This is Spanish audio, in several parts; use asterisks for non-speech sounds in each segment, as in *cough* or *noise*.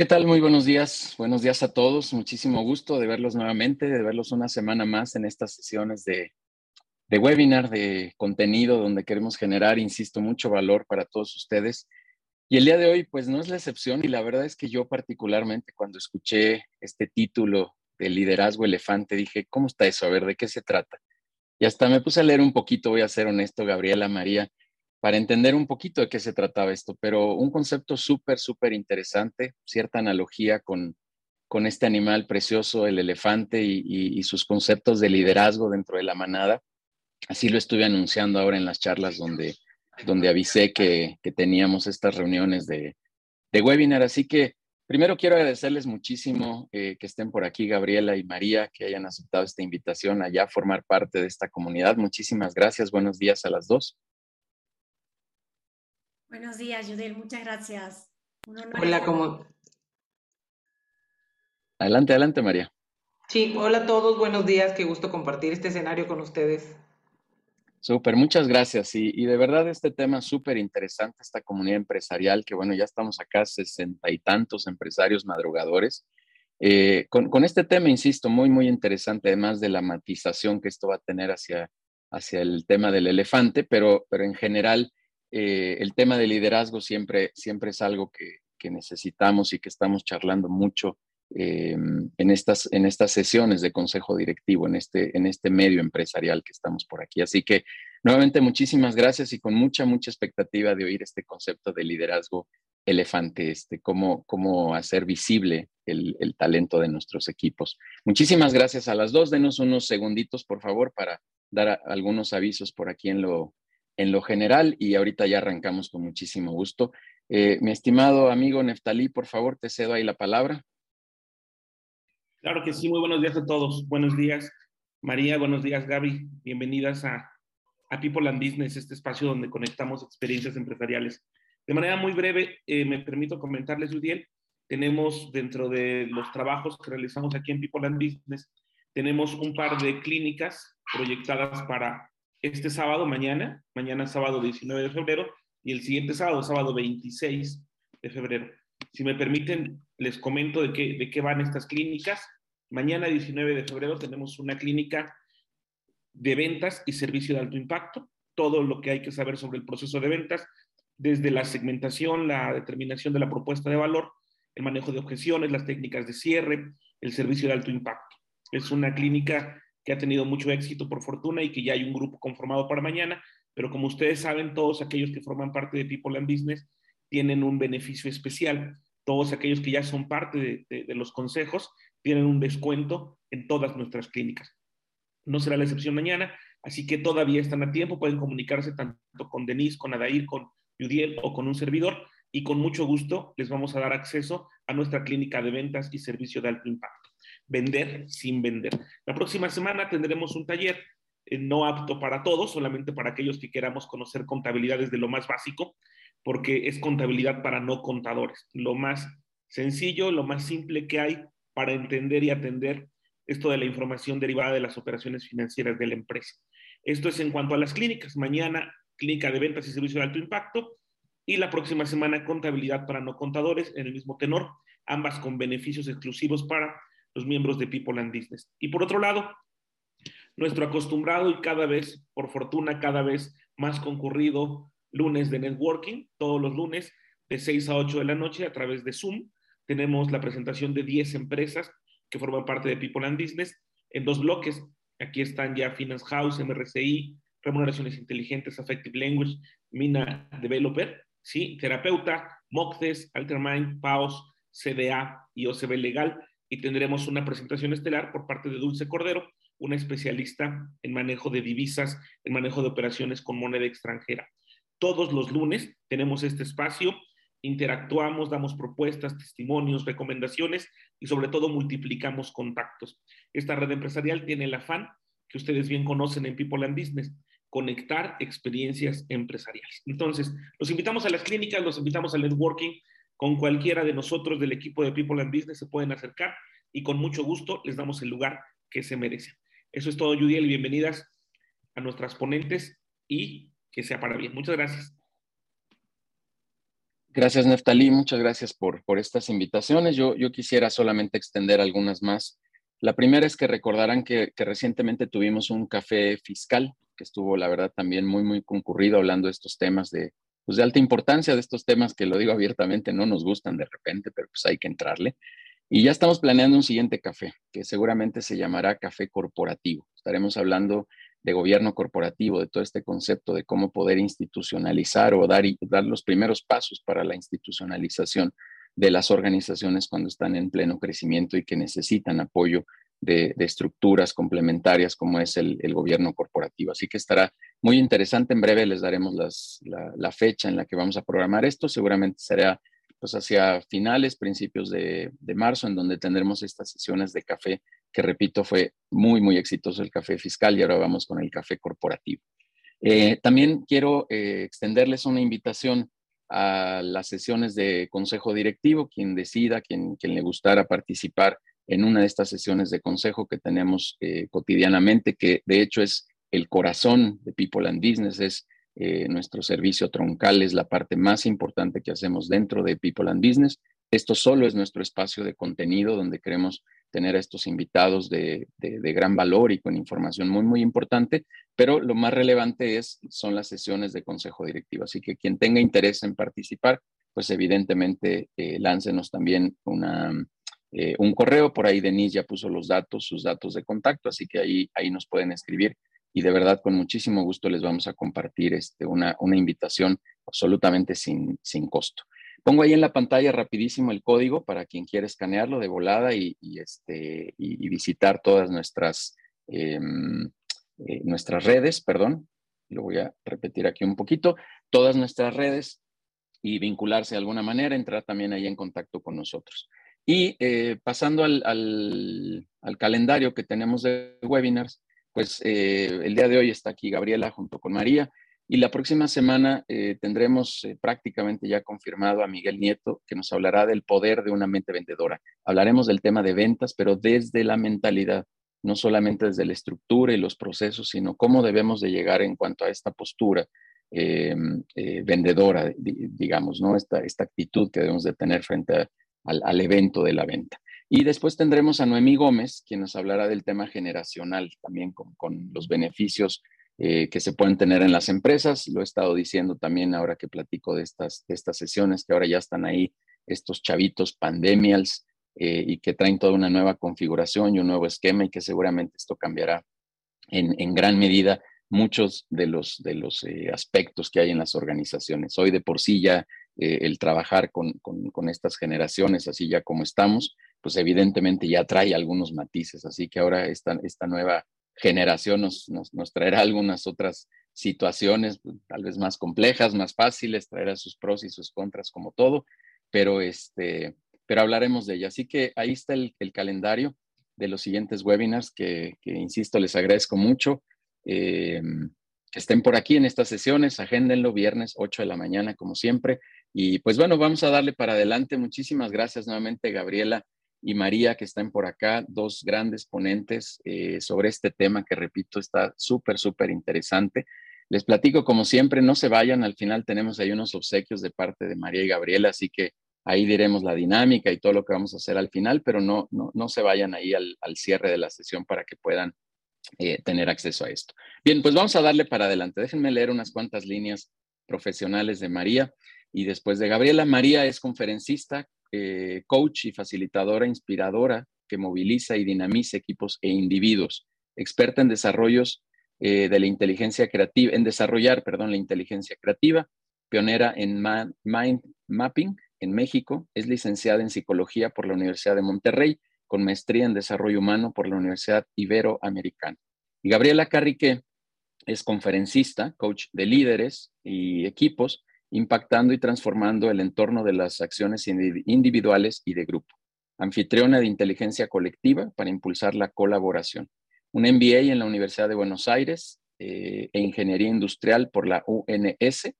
¿Qué tal? Muy buenos días. Buenos días a todos. Muchísimo gusto de verlos nuevamente, de verlos una semana más en estas sesiones de, de webinar, de contenido, donde queremos generar, insisto, mucho valor para todos ustedes. Y el día de hoy, pues no es la excepción y la verdad es que yo particularmente cuando escuché este título de liderazgo elefante, dije, ¿cómo está eso? A ver, ¿de qué se trata? Y hasta me puse a leer un poquito, voy a ser honesto, Gabriela María, para entender un poquito de qué se trataba esto, pero un concepto súper, súper interesante, cierta analogía con, con este animal precioso, el elefante, y, sus conceptos de liderazgo dentro de la manada. Así lo estuve anunciando ahora en las charlas donde, donde avisé que, teníamos estas reuniones de, de, webinar. Así que primero quiero agradecerles muchísimo eh, que estén por aquí, Gabriela y María, que hayan aceptado esta invitación allá a formar parte de esta comunidad. Muchísimas gracias. Buenos días a las dos. Buenos días, Judel, muchas gracias. Hola, ¿cómo? Adelante, adelante, María. Sí, hola a todos, buenos días, qué gusto compartir este escenario con ustedes. Súper, muchas gracias. Y, y, de verdad este tema súper interesante, esta comunidad empresarial, que bueno, ya estamos acá sesenta y tantos empresarios madrugadores. Eh, con, con, este tema, insisto, muy, muy interesante, además de la matización que esto va a tener hacia, hacia el tema del elefante, pero, pero en general eh, el tema de liderazgo siempre, siempre es algo que, necesitamos y que estamos charlando mucho eh, en, estas, en estas sesiones de consejo directivo, en este, en este medio empresarial que estamos por aquí. Así que nuevamente muchísimas gracias y con mucha, mucha expectativa de oír este concepto de liderazgo elefante, este, cómo, cómo hacer visible el, talento de nuestros equipos. Muchísimas gracias a las dos. Denos unos segunditos, por favor, para dar algunos avisos por aquí en lo, en lo general y ahorita ya arrancamos con muchísimo gusto. Eh, mi estimado amigo Neftalí, por favor, te cedo ahí la palabra. Claro que sí, muy buenos días a todos. Buenos días, María, buenos días, Gaby. Bienvenidas a, a People and Business, este espacio donde conectamos experiencias empresariales. De manera muy breve, eh, me permito comentarles, Udiel, tenemos dentro de los trabajos que realizamos aquí en People and Business, tenemos un par de clínicas proyectadas para este sábado, mañana, mañana sábado 19 de febrero, y el siguiente sábado, sábado 26 de febrero. Si me permiten, les comento de qué, de qué van estas clínicas. Mañana 19 de febrero tenemos una clínica de ventas y servicio de alto impacto, todo lo que hay que saber sobre el proceso de ventas, desde la segmentación, la determinación de la propuesta de valor, el manejo de objeciones, las técnicas de cierre, el servicio de alto impacto. Es una clínica que ha tenido mucho éxito por fortuna y que ya hay un grupo conformado para mañana, pero como ustedes saben, todos aquellos que forman parte de People and Business tienen un beneficio especial. Todos aquellos que ya son parte de, los consejos tienen un descuento en todas nuestras clínicas. No será la excepción mañana, así que todavía están a tiempo, pueden comunicarse tanto con Denise, con Adair, con Yudiel o con un servidor y con mucho gusto les vamos a dar acceso a nuestra clínica de ventas y servicio de alto impacto vender sin vender. La próxima semana tendremos un taller eh, no apto para todos, solamente para aquellos que queramos conocer contabilidad desde lo más básico, porque es contabilidad para no contadores, lo más sencillo, lo más simple que hay para entender y atender esto de la información derivada de las operaciones financieras de la empresa. Esto es en cuanto a las clínicas. Mañana, clínica de ventas y servicio de alto impacto. Y la próxima semana, contabilidad para no contadores en el mismo tenor, ambas con beneficios exclusivos para los miembros de People and Business. Y por otro lado, nuestro acostumbrado y cada vez, por fortuna, cada vez más concurrido lunes de networking, todos los lunes de 6 a 8 de la noche a través de Zoom. Tenemos la presentación de 10 empresas que forman parte de People and Business en dos bloques. Aquí están ya Finance House, MRCI, Remuneraciones Inteligentes, Affective Language, Mina Developer, ¿sí? Terapeuta, Moctes, Altermind, PAOS, CDA y OCB Legal y tendremos una presentación estelar por parte de Dulce Cordero, una especialista en manejo de divisas, en manejo de operaciones con moneda extranjera. Todos los lunes tenemos este espacio, interactuamos, damos propuestas, testimonios, recomendaciones y sobre todo multiplicamos contactos. Esta red empresarial tiene el afán que ustedes bien conocen en People and Business, conectar experiencias empresariales. Entonces, los invitamos a las clínicas, los invitamos al networking, con cualquiera de nosotros del equipo de People and Business se pueden acercar y con mucho gusto les damos el lugar que se merecen. Eso es todo, Judiel, bienvenidas a nuestras ponentes y que sea para bien. Muchas gracias. Gracias, Neftalí. Muchas gracias por, por estas invitaciones. Yo, yo quisiera solamente extender algunas más. La primera es que recordarán que, que recientemente tuvimos un café fiscal que estuvo, la verdad, también muy, muy concurrido hablando de estos temas de, pues, de alta importancia, de estos temas que lo digo abiertamente, no nos gustan de repente, pero pues hay que entrarle. Y ya estamos planeando un siguiente café, que seguramente se llamará café corporativo. Estaremos hablando de gobierno corporativo, de todo este concepto de cómo poder institucionalizar o dar, dar los primeros pasos para la institucionalización de las organizaciones cuando están en pleno crecimiento y que necesitan apoyo de, estructuras complementarias como es el, gobierno corporativo. Así que estará muy interesante. En breve les daremos la, fecha en la que vamos a programar esto. Seguramente será pues hacia finales, principios de, de marzo, en donde tendremos estas sesiones de café que repito, fue muy, muy exitoso el café fiscal y ahora vamos con el café corporativo. Eh, también quiero eh, extenderles una invitación a las sesiones de consejo directivo, quien decida, quien le gustara participar en una de estas sesiones de consejo que tenemos eh, cotidianamente, que de hecho es el corazón de People and Business, es nuestro servicio troncal, es la parte más importante que hacemos dentro de People and Business. Esto solo es nuestro espacio de contenido donde queremos tener a estos invitados de, gran valor y con información muy, muy importante, pero lo más relevante es, son las sesiones de consejo directivo. Así que quien tenga interés en participar, pues evidentemente eh, láncenos también una, eh, un correo, por ahí Denise ya puso los datos, sus datos de contacto, así que ahí, ahí nos pueden escribir y de verdad con muchísimo gusto les vamos a compartir este, una, una invitación absolutamente sin, sin costo. Pongo ahí en la pantalla rapidísimo el código para quien quiera escanearlo de volada y, este, y, visitar todas nuestras, em, eh, nuestras redes, perdón, lo voy a repetir aquí un poquito, todas nuestras redes y vincularse de alguna manera, entrar también ahí en contacto con nosotros. Y eh, pasando al, al, calendario que tenemos de webinars, pues eh, el día de hoy está aquí Gabriela junto con María y la próxima semana eh, tendremos prácticamente ya confirmado a Miguel Nieto, que nos hablará del poder de una mente vendedora. Hablaremos del tema de ventas, pero desde la mentalidad, no solamente desde la estructura y los procesos, sino cómo debemos de llegar en cuanto a esta postura vendedora, digamos, ¿no? Esta, esta actitud que debemos de tener frente al, evento de la venta. Y después tendremos a Noemí Gómez, quien nos hablará del tema generacional, también con, con los beneficios eh, que se pueden tener en las empresas. Lo he estado diciendo también ahora que platico de estas, estas sesiones, que ahora ya están ahí estos chavitos pandemials eh, y que traen toda una nueva configuración y un nuevo esquema y que seguramente esto cambiará en, en gran medida muchos de los, de los eh, aspectos que hay en las organizaciones. Hoy de por sí ya el trabajar con, con, estas generaciones, así ya como estamos, pues evidentemente ya trae algunos matices. Así que ahora esta, esta nueva generación nos, nos, traerá algunas otras situaciones, tal vez más complejas, más fáciles, traerá sus pros y sus contras como todo, pero, este, pero hablaremos de ella. Así que ahí está el, calendario de los siguientes webinars que, insisto, les agradezco mucho. Eh, que estén por aquí en estas sesiones, agéndenlo viernes 8 de la mañana, como siempre. Y pues bueno, vamos a darle para adelante. Muchísimas gracias nuevamente, Gabriela, y María, que están por acá, dos grandes ponentes eh, sobre este tema que, repito, está súper, súper interesante. Les platico, como siempre, no se vayan, al final tenemos ahí unos obsequios de parte de María y Gabriela, así que ahí diremos la dinámica y todo lo que vamos a hacer al final, pero no, no, no se vayan ahí al, cierre de la sesión para que puedan eh, tener acceso a esto. Bien, pues vamos a darle para adelante. Déjenme leer unas cuantas líneas profesionales de María y después de Gabriela. María es conferencista, eh, coach y facilitadora inspiradora que moviliza y dinamiza equipos e individuos, experta en desarrollos eh, de la inteligencia creativa, en desarrollar, perdón, la inteligencia creativa, pionera en mind mapping en México, es licenciada en psicología por la Universidad de Monterrey, con maestría en desarrollo humano por la Universidad Iberoamericana. Y Gabriela Carrique es conferencista, coach de líderes y equipos, impactando y transformando el entorno de las acciones individuales y de grupo. Anfitriona de inteligencia colectiva para impulsar la colaboración. Un MBA en la Universidad de Buenos Aires eh, e Ingeniería Industrial por la UNS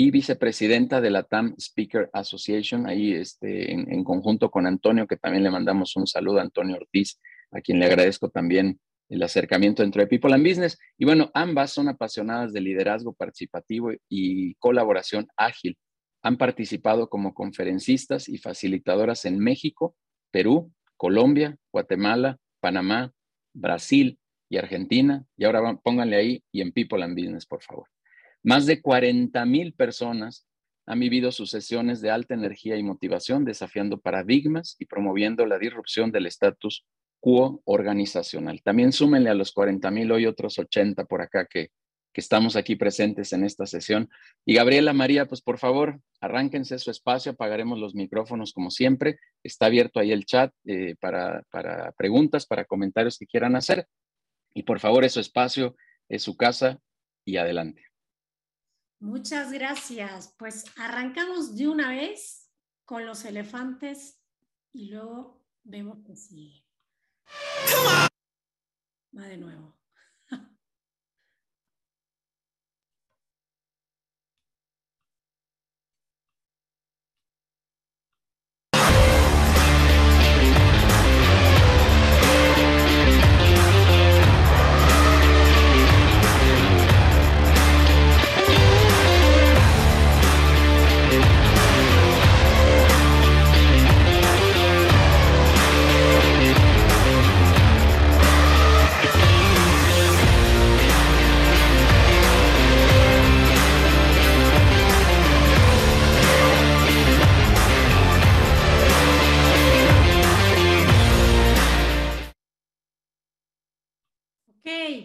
y vicepresidenta de la TAM Speaker Association, ahí este, en, en conjunto con Antonio, que también le mandamos un saludo a Antonio Ortiz, a quien le agradezco también el acercamiento entre People and Business. Y bueno, ambas son apasionadas de liderazgo participativo y colaboración ágil. han participado como conferencistas y facilitadoras en México, Perú, Colombia, Guatemala, Panamá, Brasil y Argentina. Y ahora pónganle ahí y en People and Business, por favor. Más de 40 mil personas han vivido sus sesiones de alta energía y motivación, desafiando paradigmas y promoviendo la disrupción del estatus quo organizacional. También súmenle a los 40 mil hoy otros 80 por acá que, que estamos aquí presentes en esta sesión. Y Gabriela María, pues por favor, arránquense su espacio, apagaremos los micrófonos como siempre. Está abierto ahí el chat eh, para, para preguntas, para comentarios que quieran hacer. Y por favor, es su espacio, es su casa y adelante. Muchas gracias. Pues arrancamos de una vez con los elefantes y luego vemos que sigue. Va de nuevo.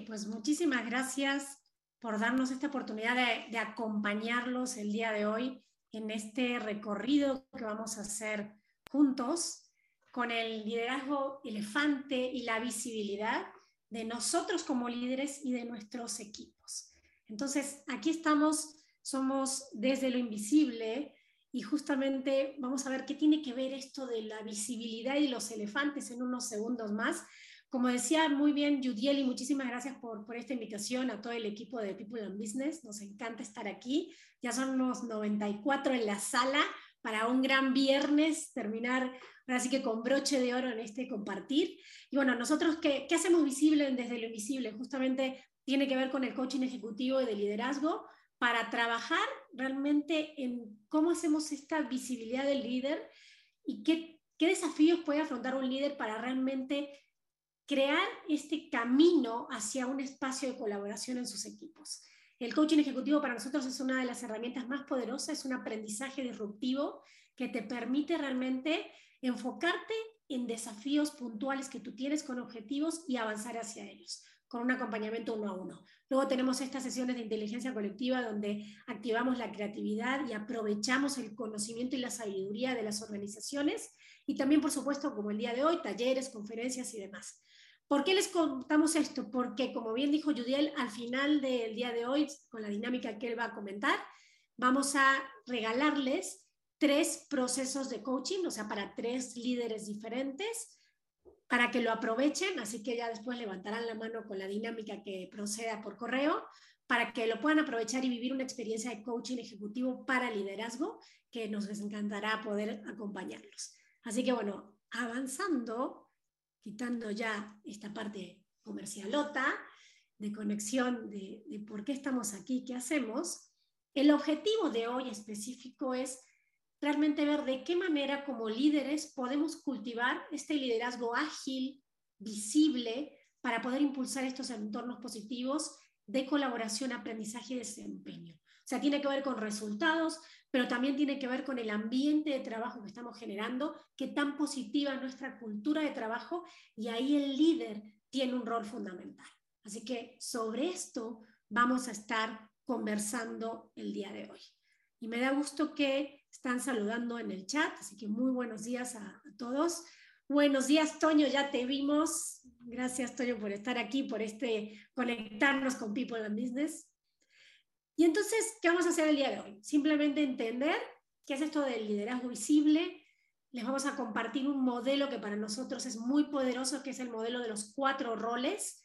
Pues muchísimas gracias por darnos esta oportunidad de, acompañarlos el día de hoy en este recorrido que vamos a hacer juntos con el liderazgo elefante y la visibilidad de nosotros como líderes y de nuestros equipos. Entonces, aquí estamos, somos desde lo invisible y justamente vamos a ver qué tiene que ver esto de la visibilidad y los elefantes en unos segundos más, como decía muy bien Judiel, y muchísimas gracias por, por, esta invitación a todo el equipo de People and Business. Nos encanta estar aquí. Ya son unos 94 en la sala para un gran viernes, terminar ahora sí que con broche de oro en este compartir. Y bueno, nosotros, ¿qué, qué hacemos visible desde lo invisible? Justamente tiene que ver con el coaching ejecutivo y de liderazgo para trabajar realmente en cómo hacemos esta visibilidad del líder y qué, qué desafíos puede afrontar un líder para realmente crear este camino hacia un espacio de colaboración en sus equipos. El coaching ejecutivo para nosotros es una de las herramientas más poderosas, es un aprendizaje disruptivo que te permite realmente enfocarte en desafíos puntuales que tú tienes con objetivos y avanzar hacia ellos, con un acompañamiento uno a uno. Luego tenemos estas sesiones de inteligencia colectiva donde activamos la creatividad y aprovechamos el conocimiento y la sabiduría de las organizaciones y también, por supuesto, como el día de hoy, talleres, conferencias y demás. ¿Por qué les contamos esto? Porque, como bien dijo Judiel, al final del día de hoy, con la dinámica que él va a comentar, vamos a regalarles tres procesos de coaching, o sea, para tres líderes diferentes, para que lo aprovechen, así que ya después levantarán la mano con la dinámica que proceda por correo, para que lo puedan aprovechar y vivir una experiencia de coaching ejecutivo para liderazgo, que nos encantará poder acompañarlos. Así que bueno, avanzando, quitando ya esta parte comercialota de conexión de, por qué estamos aquí, qué hacemos, el objetivo de hoy específico es realmente ver de qué manera como líderes podemos cultivar este liderazgo ágil, visible, para poder impulsar estos entornos positivos de colaboración, aprendizaje y desempeño. O sea, tiene que ver con resultados, pero también tiene que ver con el ambiente de trabajo que estamos generando, qué tan positiva es nuestra cultura de trabajo y ahí el líder tiene un rol fundamental. Así que sobre esto vamos a estar conversando el día de hoy. Y me da gusto que están saludando en el chat, así que muy buenos días a, a todos. Buenos días, Toño, ya te vimos. Gracias, Toño, por estar aquí, por este conectarnos con People and Business. Y entonces, ¿qué vamos a hacer el día de hoy? Simplemente entender qué es esto del liderazgo visible. Les vamos a compartir un modelo que para nosotros es muy poderoso, que es el modelo de los cuatro roles.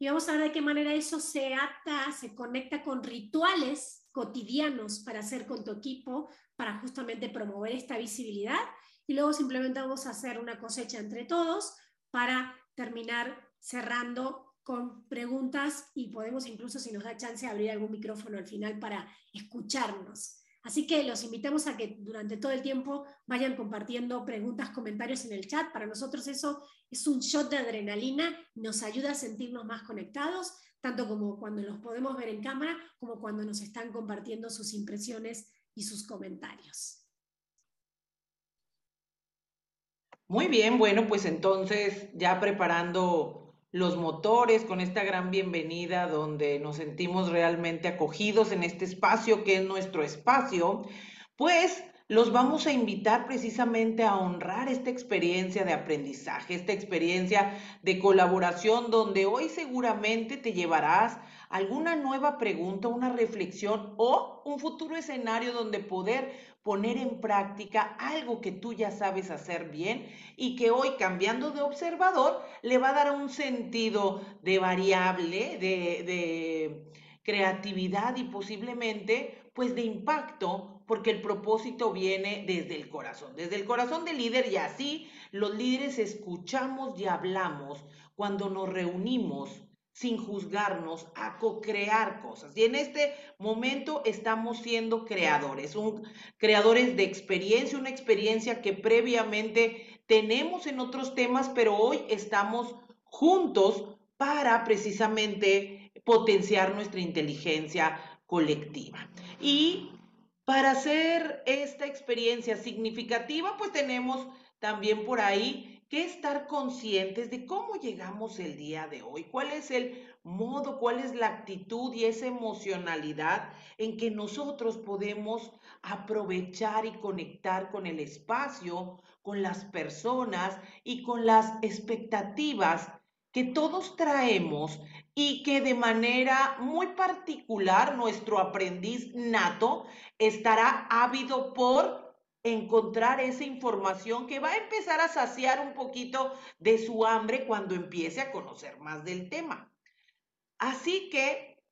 Y vamos a ver de qué manera eso se ata, se conecta con rituales cotidianos para hacer con tu equipo, para justamente promover esta visibilidad. Y luego simplemente vamos a hacer una cosecha entre todos para terminar cerrando con preguntas y podemos incluso, si nos da chance, abrir algún micrófono al final para escucharnos. Así que los invitamos a que durante todo el tiempo vayan compartiendo preguntas, comentarios en el chat. Para nosotros eso es un shot de adrenalina, nos ayuda a sentirnos más conectados, tanto como cuando los podemos ver en cámara, como cuando nos están compartiendo sus impresiones y sus comentarios. Muy bien, bueno, pues entonces ya preparando los motores con esta gran bienvenida donde nos sentimos realmente acogidos en este espacio que es nuestro espacio, pues los vamos a invitar precisamente a honrar esta experiencia de aprendizaje, esta experiencia de colaboración donde hoy seguramente te llevarás alguna nueva pregunta, una reflexión o un futuro escenario donde poder poner en práctica algo que tú ya sabes hacer bien y que hoy cambiando de observador le va a dar un sentido de variable, de, creatividad y posiblemente pues de impacto porque el propósito viene desde el corazón, desde el corazón del líder y así los líderes escuchamos y hablamos cuando nos reunimos sin juzgarnos, a co-crear cosas. Y en este momento estamos siendo creadores, un, creadores de experiencia, una experiencia que previamente tenemos en otros temas, pero hoy estamos juntos para precisamente potenciar nuestra inteligencia colectiva. Y para hacer esta experiencia significativa, pues tenemos también por ahí que estar conscientes de cómo llegamos el día de hoy, cuál es el modo, cuál es la actitud y esa emocionalidad en que nosotros podemos aprovechar y conectar con el espacio, con las personas y con las expectativas que todos traemos y que de manera muy particular nuestro aprendiz nato estará ávido por encontrar esa información que va a empezar a saciar un poquito de su hambre cuando empiece a conocer más del tema. Así que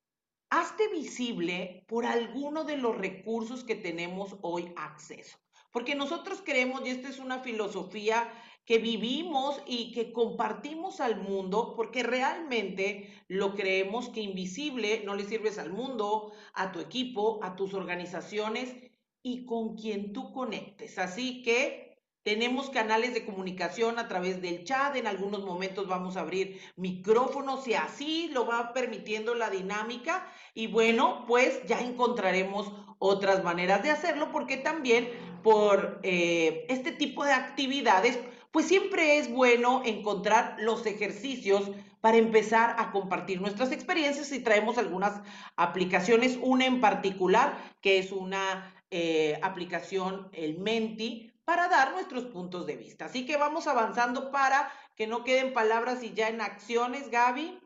hazte visible por alguno de los recursos que tenemos hoy acceso. Porque nosotros creemos, y esta es una filosofía que vivimos y que compartimos al mundo, porque realmente lo creemos que invisible no le sirves al mundo, a tu equipo, a tus organizaciones y con quien tú conectes. Así que tenemos canales de comunicación a través del chat, en algunos momentos vamos a abrir micrófonos y así lo va permitiendo la dinámica y bueno, pues ya encontraremos otras maneras de hacerlo porque también por eh, este tipo de actividades, pues siempre es bueno encontrar los ejercicios para empezar a compartir nuestras experiencias y traemos algunas aplicaciones, una en particular que es una eh, aplicación, el Menti, para dar nuestros puntos de vista. Así que vamos avanzando para que no queden palabras y ya en acciones, Gaby.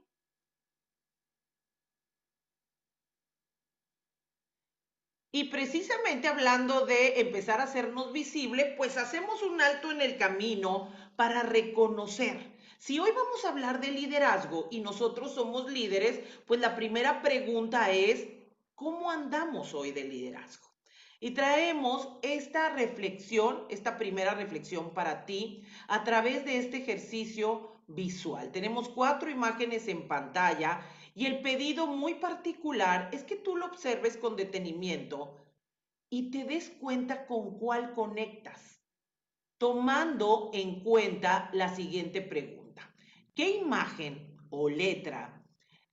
Y precisamente hablando de empezar a hacernos visible, pues hacemos un alto en el camino para reconocer. Si hoy vamos a hablar de liderazgo y nosotros somos líderes, pues la primera pregunta es, ¿cómo andamos hoy de liderazgo? Y traemos esta reflexión, esta primera reflexión para ti a través de este ejercicio visual. Tenemos cuatro imágenes en pantalla y el pedido muy particular es que tú lo observes con detenimiento y te des cuenta con cuál conectas, tomando en cuenta la siguiente pregunta. ¿Qué imagen o letra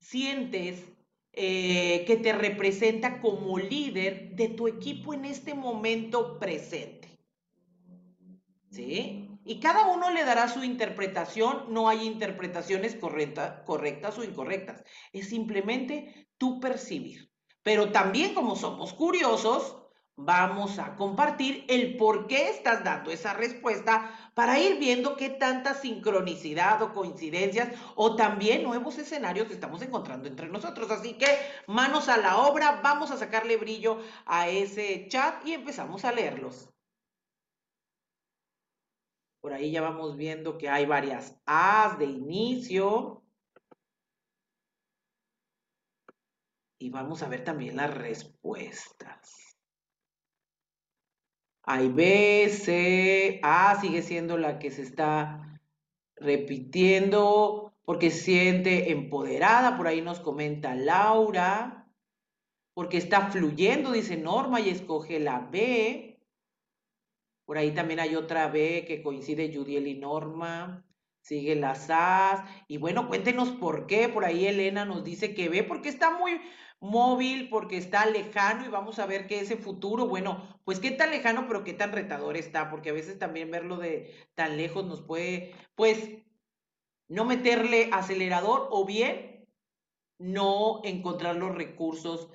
sientes eh, que te representa como líder de tu equipo en este momento presente. ¿Sí? Y cada uno le dará su interpretación, no hay interpretaciones correctas o incorrectas, es simplemente tu percibir. Pero también como somos curiosos, vamos a compartir el por qué estás dando esa respuesta para ir viendo qué tanta sincronicidad o coincidencias o también nuevos escenarios estamos encontrando entre nosotros. Así que manos a la obra, vamos a sacarle brillo a ese chat y empezamos a leerlos. Por ahí ya vamos viendo que hay varias A's de inicio. Y vamos a ver también las respuestas. Hay B, C, A sigue siendo la que se está repitiendo porque siente empoderada. Por ahí nos comenta Laura. porque está fluyendo, dice Norma, y escoge la B. Por ahí también hay otra B que coincide Judiel y Norma. Sigue la SAS. Y bueno, cuéntenos por qué. Por ahí Elena nos dice que ve, porque está muy móvil, porque está lejano y vamos a ver que ese futuro, bueno, pues qué tan lejano, pero qué tan retador está, porque a veces también verlo de tan lejos nos puede, pues, no meterle acelerador o bien no encontrar los recursos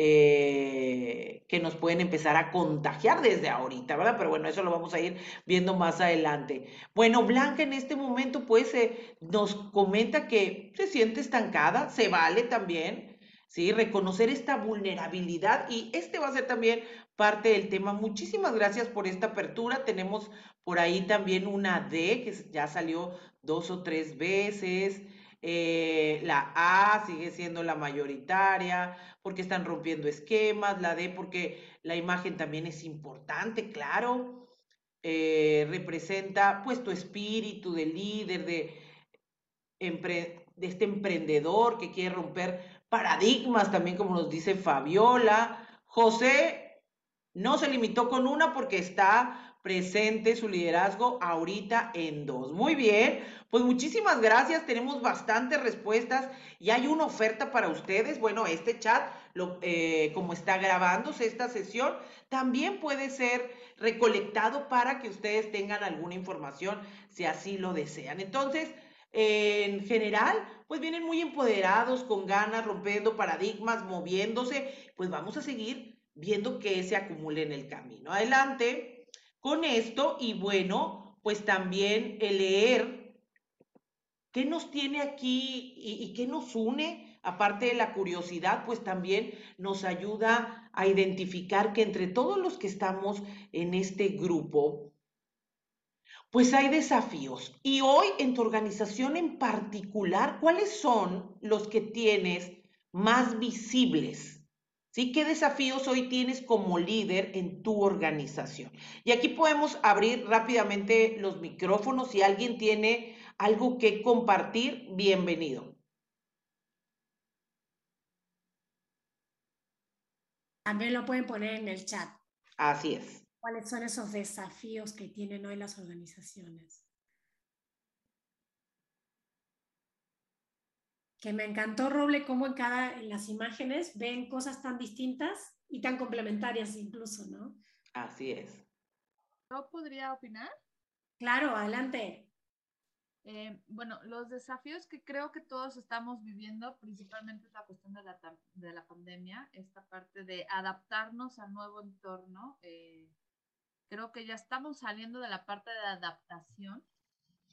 eh, que nos pueden empezar a contagiar desde ahorita, ¿verdad? Pero bueno, eso lo vamos a ir viendo más adelante. Bueno, Blanca en este momento pues eh, nos comenta que se siente estancada, se vale también, ¿sí? Reconocer esta vulnerabilidad y este va a ser también parte del tema. Muchísimas gracias por esta apertura. Tenemos por ahí también una D que ya salió dos o tres veces. Eh, la A sigue siendo la mayoritaria porque están rompiendo esquemas, la D porque la imagen también es importante, claro, eh, representa pues tu espíritu de líder, de, de este emprendedor que quiere romper paradigmas, también como nos dice Fabiola. José no se limitó con una porque está presente su liderazgo ahorita en dos. Muy bien, pues muchísimas gracias. Tenemos bastantes respuestas y hay una oferta para ustedes. Bueno, este chat, lo, eh, como está grabándose esta sesión, también puede ser recolectado para que ustedes tengan alguna información si así lo desean. Entonces, en general, pues vienen muy empoderados, con ganas, rompiendo paradigmas, moviéndose. Pues vamos a seguir viendo que se acumule en el camino. Adelante con esto y bueno, pues también el leer qué nos tiene aquí y, qué nos une, aparte de la curiosidad, pues también nos ayuda a identificar que entre todos los que estamos en este grupo, pues hay desafíos. Y hoy en tu organización en particular, ¿cuáles son los que tienes más visibles? ¿Sí? ¿Qué desafíos hoy tienes como líder en tu organización? Y aquí podemos abrir rápidamente los micrófonos. Si alguien tiene algo que compartir, bienvenido. También lo pueden poner en el chat. Así es. ¿Cuáles son esos desafíos que tienen hoy las organizaciones? Que me encantó, Roble, cómo en cada, en las imágenes ven cosas tan distintas y tan complementarias incluso, ¿no? Así es. ¿Yo podría opinar? Claro, adelante. Eh, bueno, los desafíos que creo que todos estamos viviendo, principalmente es la cuestión de la, de la pandemia, esta parte de adaptarnos al nuevo entorno. Eh, creo que ya estamos saliendo de la parte de adaptación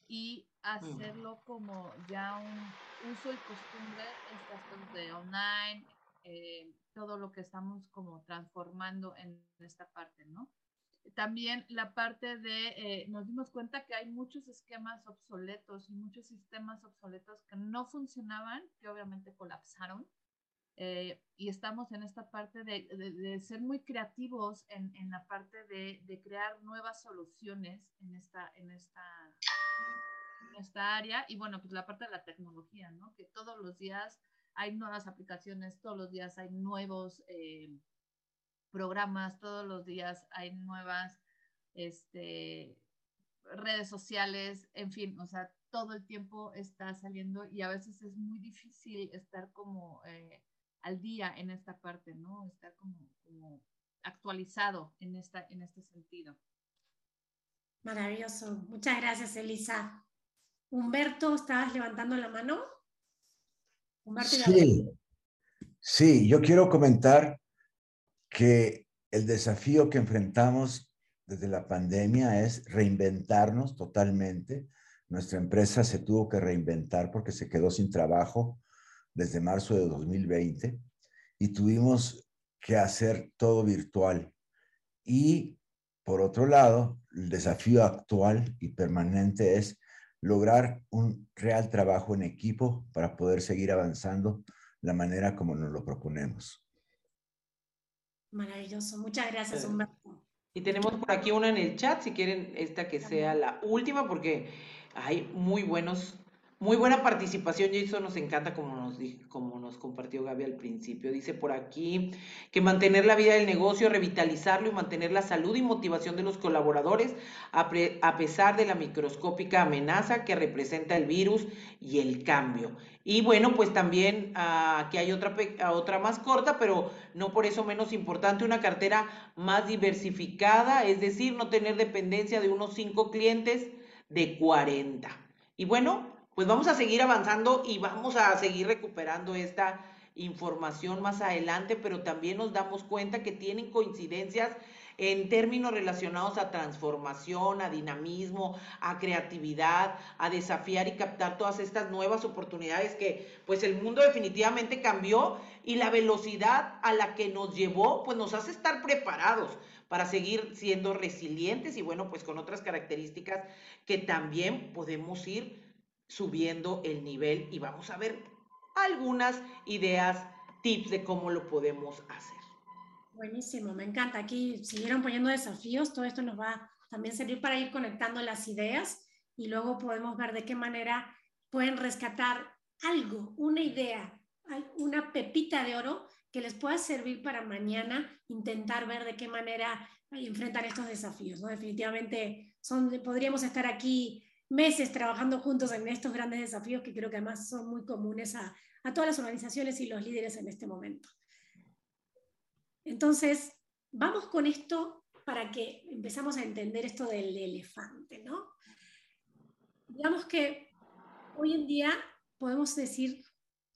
y hacerlo como ya un uso y costumbre, estas de online, eh, todo lo que estamos como transformando en esta parte, ¿no? También la parte de, eh, nos dimos cuenta que hay muchos esquemas obsoletos y muchos sistemas obsoletos que no funcionaban, que obviamente colapsaron. Eh, y estamos en esta parte de, de, ser muy creativos en, en la parte de, de, crear nuevas soluciones en esta, en esta esta área y bueno, pues la parte de la tecnología, ¿no? Que todos los días hay nuevas aplicaciones, todos los días hay nuevos eh, programas, todos los días hay nuevas este, redes sociales, en fin, o sea, todo el tiempo está saliendo y a veces es muy difícil estar como eh, al día en esta parte, ¿no? Estar como, como actualizado en, esta, en este sentido. Maravilloso. Muchas gracias, Elisa. Humberto, ¿estabas levantando la mano? sí, sí, yo quiero comentar que el desafío que enfrentamos desde la pandemia es reinventarnos totalmente. Nuestra empresa se tuvo que reinventar porque se quedó sin trabajo desde marzo de 2020 y tuvimos que hacer todo virtual. Y por otro lado, el desafío actual y permanente es lograr un real trabajo en equipo para poder seguir avanzando la manera como nos lo proponemos. Maravilloso. Muchas gracias, eh, Humberto. Y tenemos por aquí una en el chat, si quieren esta que sea la última, porque hay muy buenos Muy buena participación eso nos encanta como nos, como nos compartió Gaby al principio. Dice por aquí que mantener la vida del negocio, revitalizarlo y mantener la salud y motivación de los colaboradores a, pesar de la microscópica amenaza que representa el virus y el cambio. Y bueno, pues también ah, aquí hay otra, otra más corta, pero no por eso menos importante, una cartera más diversificada, es decir, no tener dependencia de unos cinco clientes de 40. Y bueno, pues vamos a seguir avanzando y vamos a seguir recuperando esta información más adelante, pero también nos damos cuenta que tienen coincidencias en términos relacionados a transformación, a dinamismo, a creatividad, a desafiar y captar todas estas nuevas oportunidades que pues el mundo definitivamente cambió y la velocidad a la que nos llevó pues nos hace estar preparados para seguir siendo resilientes y bueno pues con otras características que también podemos ir subiendo el nivel y vamos a ver algunas ideas, tips de cómo lo podemos hacer. Buenísimo, me encanta. Aquí siguieron poniendo desafíos, todo esto nos va también servir para ir conectando las ideas y luego podemos ver de qué manera pueden rescatar algo, una idea, una pepita de oro que les pueda servir para mañana intentar ver de qué manera enfrentar estos desafíos. ¿no? Definitivamente son, podríamos estar aquí meses trabajando juntos en estos grandes desafíos que creo que además son muy comunes a, a todas las organizaciones y los líderes en este momento. Entonces, vamos con esto para que empezamos a entender esto del elefante, ¿no? Digamos que hoy en día podemos decir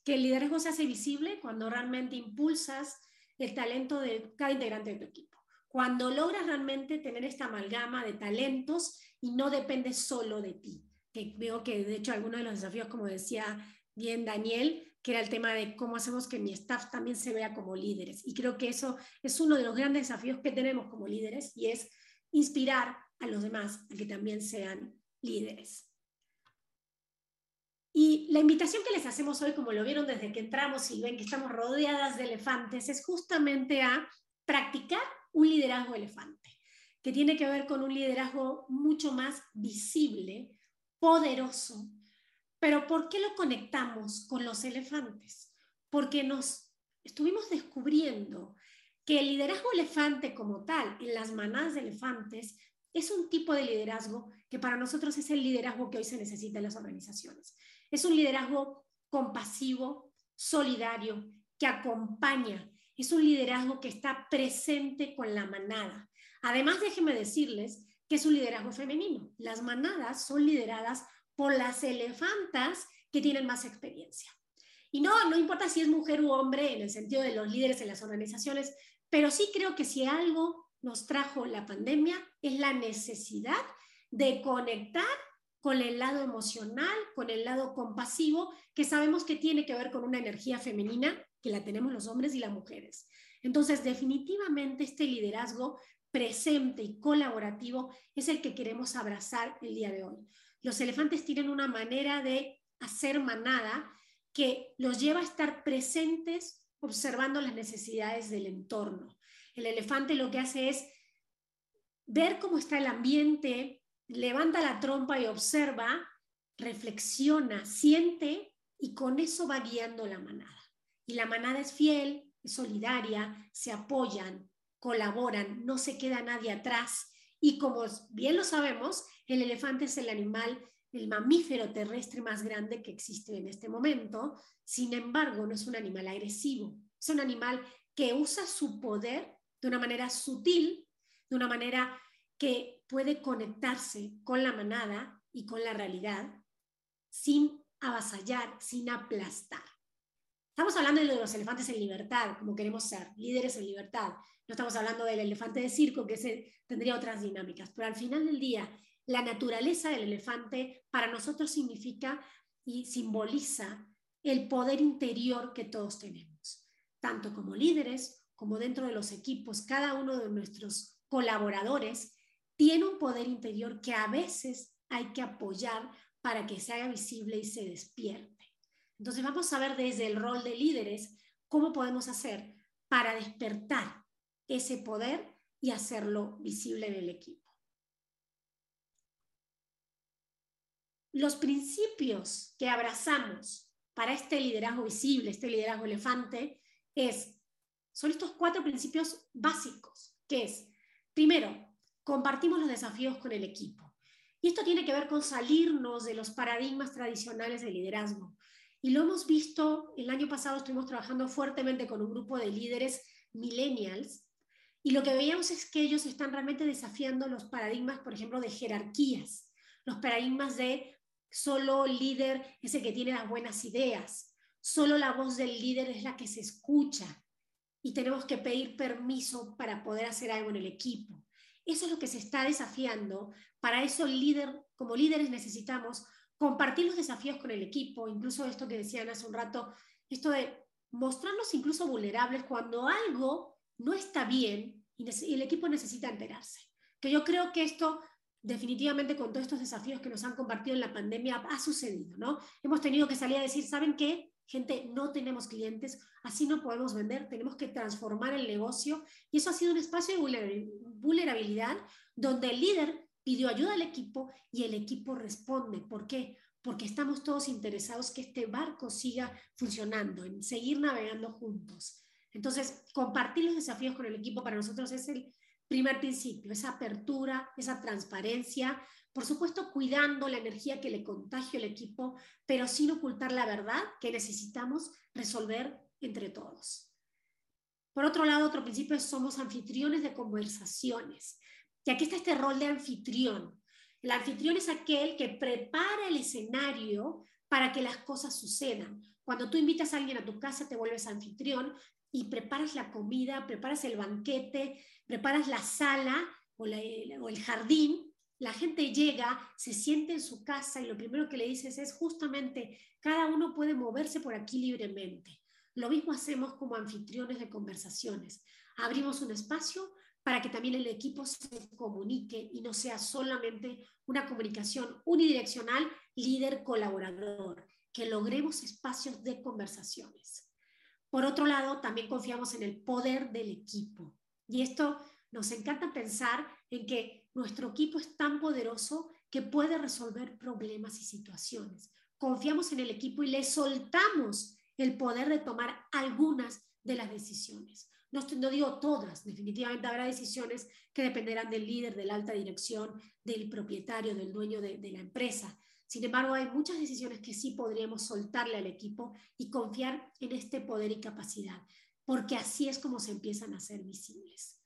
que el liderazgo se hace visible cuando realmente impulsas el talento de cada integrante de tu equipo. Cuando logras realmente tener esta amalgama de talentos y no depende solo de ti. Que veo que de hecho algunos de los desafíos, como decía bien Daniel, que era el tema de cómo hacemos que mi staff también se vea como líderes. Y creo que eso es uno de los grandes desafíos que tenemos como líderes y es inspirar a los demás a que también sean líderes. Y la invitación que les hacemos hoy, como lo vieron desde que entramos y ven que estamos rodeadas de elefantes, es justamente a practicar un liderazgo elefante que tiene que ver con un liderazgo mucho más visible, poderoso. Pero ¿por qué lo conectamos con los elefantes? Porque nos estuvimos descubriendo que el liderazgo elefante como tal, en las manadas de elefantes, es un tipo de liderazgo que para nosotros es el liderazgo que hoy se necesita en las organizaciones. Es un liderazgo compasivo, solidario, que acompaña. Es un liderazgo que está presente con la manada. Además, déjenme decirles que es un liderazgo femenino. Las manadas son lideradas por las elefantas que tienen más experiencia. Y no, no importa si es mujer u hombre en el sentido de los líderes en las organizaciones, pero sí creo que si algo nos trajo la pandemia es la necesidad de conectar con el lado emocional, con el lado compasivo, que sabemos que tiene que ver con una energía femenina que la tenemos los hombres y las mujeres. Entonces, definitivamente este liderazgo presente y colaborativo es el que queremos abrazar el día de hoy. Los elefantes tienen una manera de hacer manada que los lleva a estar presentes observando las necesidades del entorno. El elefante lo que hace es ver cómo está el ambiente, levanta la trompa y observa, reflexiona, siente y con eso va guiando la manada. Y la manada es fiel, es solidaria, se apoyan, colaboran, no se queda nadie atrás. Y como bien lo sabemos, el elefante es el animal, el mamífero terrestre más grande que existe en este momento. Sin embargo, no es un animal agresivo, es un animal que usa su poder de una manera sutil, de una manera que puede conectarse con la manada y con la realidad sin avasallar, sin aplastar. Estamos hablando de los elefantes en libertad, como queremos ser, líderes en libertad. No estamos hablando del elefante de circo, que se, tendría otras dinámicas. Pero al final del día, la naturaleza del elefante para nosotros significa y simboliza el poder interior que todos tenemos, tanto como líderes como dentro de los equipos. Cada uno de nuestros colaboradores tiene un poder interior que a veces hay que apoyar para que se haga visible y se despierte. Entonces vamos a ver desde el rol de líderes cómo podemos hacer para despertar ese poder y hacerlo visible en el equipo. los principios que abrazamos para este liderazgo visible, este liderazgo elefante, es, son estos cuatro principios básicos, que es, primero, compartimos los desafíos con el equipo. Y esto tiene que ver con salirnos de los paradigmas tradicionales de liderazgo. Y lo hemos visto, el año pasado estuvimos trabajando fuertemente con un grupo de líderes millennials y lo que veíamos es que ellos están realmente desafiando los paradigmas, por ejemplo, de jerarquías, los paradigmas de solo líder es el que tiene las buenas ideas, solo la voz del líder es la que se escucha y tenemos que pedir permiso para poder hacer algo en el equipo. Eso es lo que se está desafiando. Para eso, líder, como líderes necesitamos compartir los desafíos con el equipo, incluso esto que decían hace un rato, esto de mostrarnos incluso vulnerables cuando algo no está bien y, el equipo necesita enterarse. Que yo creo que esto definitivamente con todos estos desafíos que nos han compartido en la pandemia ha sucedido, ¿no? Hemos tenido que salir a decir, ¿saben qué? Gente, no tenemos clientes, así no podemos vender, tenemos que transformar el negocio y eso ha sido un espacio de vulnerabilidad donde el líder pidió ayuda al equipo y el equipo responde. ¿Por qué? Porque estamos todos interesados que este barco siga funcionando, en seguir navegando juntos. Entonces, compartir los desafíos con el equipo para nosotros es el primer principio, esa apertura, esa transparencia, por supuesto cuidando la energía que le contagio al equipo, pero sin ocultar la verdad que necesitamos resolver entre todos. Por otro lado, otro principio es somos anfitriones de conversaciones. Y aquí está este rol de anfitrión. El anfitrión es aquel que prepara el escenario para que las cosas sucedan. Cuando tú invitas a alguien a tu casa, te vuelves anfitrión y preparas la comida, preparas el banquete, preparas la sala o, el jardín, la gente llega, se siente en su casa y lo primero que le dices es justamente, cada uno puede moverse por aquí libremente. Lo mismo hacemos como anfitriones de conversaciones. Abrimos un espacio para que también el equipo se comunique y no sea solamente una comunicación unidireccional líder-colaborador, que logremos espacios de conversaciones. Por otro lado, también confiamos en el poder del equipo. Y esto nos encanta pensar en que nuestro equipo es tan poderoso que puede resolver problemas y situaciones. Confiamos en el equipo y le soltamos el poder de tomar algunas de las decisiones. No, digo todas, definitivamente habrá decisiones que dependerán del líder, de la alta dirección, del propietario, del dueño de, la empresa, sin embargo, hay muchas decisiones que sí podríamos soltarle al equipo y confiar en este poder y capacidad, porque así es como se empiezan a ser visibles.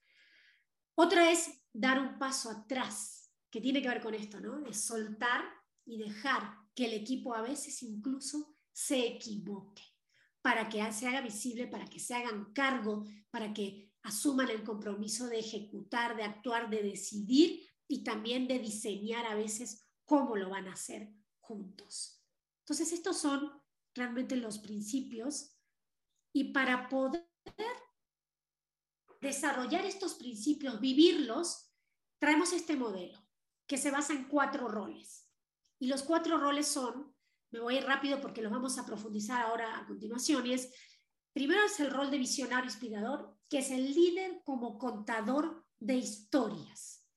Otra es dar un paso atrás, que tiene que ver con esto, ¿no? De soltar y dejar que el equipo a veces incluso se equivoque, para que se haga visible, para que se hagan cargo, para que asuman el compromiso de ejecutar, de actuar, de decidir y también de diseñar a veces cómo lo van a hacer juntos. Entonces, estos son realmente los principios y para poder desarrollar estos principios, vivirlos, traemos este modelo que se basa en cuatro roles. Y los cuatro roles son, me voy a ir rápido porque los vamos a profundizar ahora a continuación, y es, primero es el rol de visionario inspirador, que es el líder como contador de historias.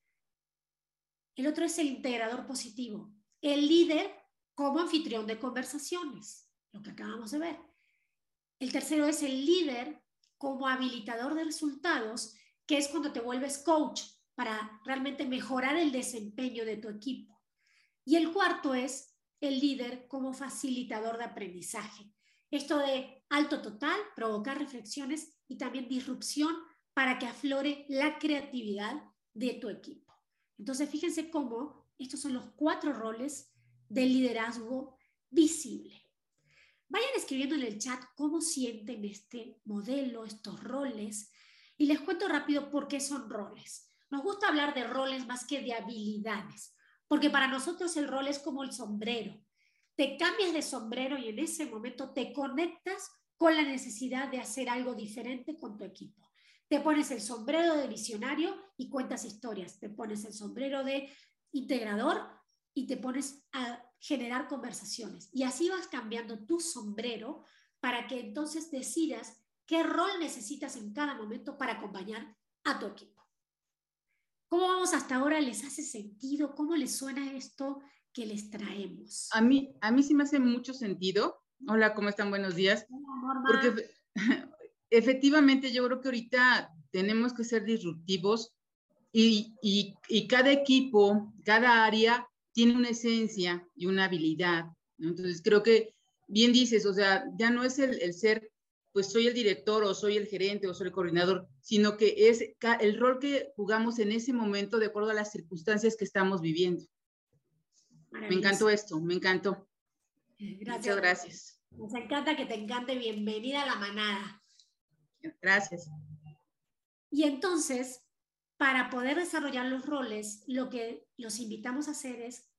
El otro es el integrador positivo, el líder como anfitrión de conversaciones, lo que acabamos de ver. El tercero es el líder como habilitador de resultados, que es cuando te vuelves coach para realmente mejorar el desempeño de tu equipo. Y el cuarto es el líder como facilitador de aprendizaje. Esto de alto total, provocar reflexiones y también disrupción para que aflore la creatividad de tu equipo. Entonces, fíjense cómo estos son los cuatro roles del liderazgo visible. Vayan escribiendo en el chat cómo sienten este modelo, estos roles, y les cuento rápido por qué son roles. Nos gusta hablar de roles más que de habilidades, porque para nosotros el rol es como el sombrero. Te cambias de sombrero y en ese momento te conectas con la necesidad de hacer algo diferente con tu equipo. Te pones el sombrero de visionario y cuentas historias. Te pones el sombrero de integrador y te pones a generar conversaciones. Y así vas cambiando tu sombrero para que entonces decidas qué rol necesitas en cada momento para acompañar a tu equipo. ¿Cómo vamos hasta ahora? ¿Les hace sentido? ¿Cómo les suena esto? que les traemos. A mí, a mí sí me hace mucho sentido. Hola, ¿cómo están? Buenos días. Hola, Porque *laughs* efectivamente yo creo que ahorita tenemos que ser disruptivos y, y, y cada equipo, cada área tiene una esencia y una habilidad. ¿no? Entonces creo que bien dices, o sea, ya no es el, el, ser, pues soy el director o soy el gerente o soy el coordinador, sino que es el rol que jugamos en ese momento de acuerdo a las circunstancias que estamos viviendo. Me encantó esto, me encantó. Gracias. Muchas gracias. Nos encanta que te encante. Bienvenida a la manada. Gracias. Y entonces, para poder desarrollar los roles, lo que los invitamos a hacer es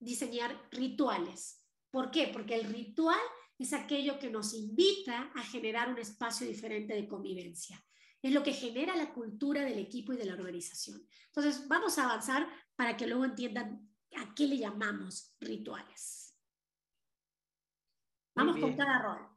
diseñar rituales. ¿Por qué? Porque el ritual es aquello que nos invita a generar un espacio diferente de convivencia. Es lo que genera la cultura del equipo y de la organización. Entonces, vamos a avanzar para que luego entiendan a qué le llamamos rituales. Vamos con cada rol.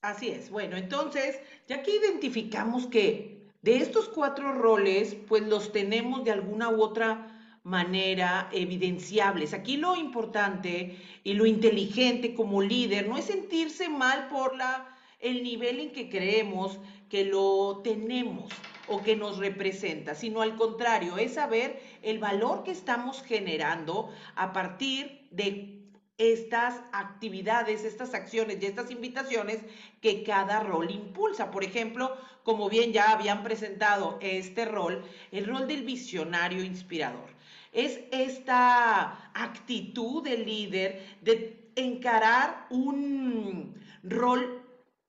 Así es. Bueno, entonces, ya que identificamos que de estos cuatro roles, pues los tenemos de alguna u otra manera evidenciables. Aquí lo importante y lo inteligente como líder no es sentirse mal por la, el nivel en que creemos que lo tenemos o que nos representa, sino al contrario, es saber el valor que estamos generando a partir de estas actividades, estas acciones y estas invitaciones que cada rol impulsa. Por ejemplo, como bien ya habían presentado este rol, el rol del visionario inspirador. Es esta actitud del líder de encarar un rol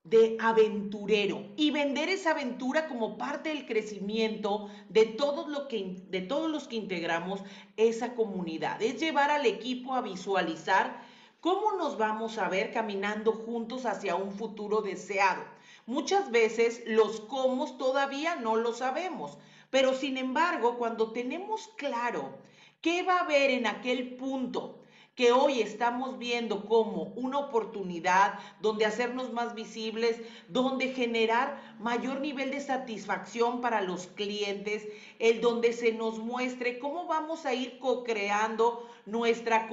de aventurero y vender esa aventura como parte del crecimiento de todos, lo que, de todos los que integramos esa comunidad. Es llevar al equipo a visualizar cómo nos vamos a ver caminando juntos hacia un futuro deseado. Muchas veces los cómo todavía no lo sabemos, pero sin embargo, cuando tenemos claro qué va a haber en aquel punto, que hoy estamos viendo como una oportunidad donde hacernos más visibles, donde generar mayor nivel de satisfacción para los clientes, el donde se nos muestre cómo vamos a ir co-creando nuestra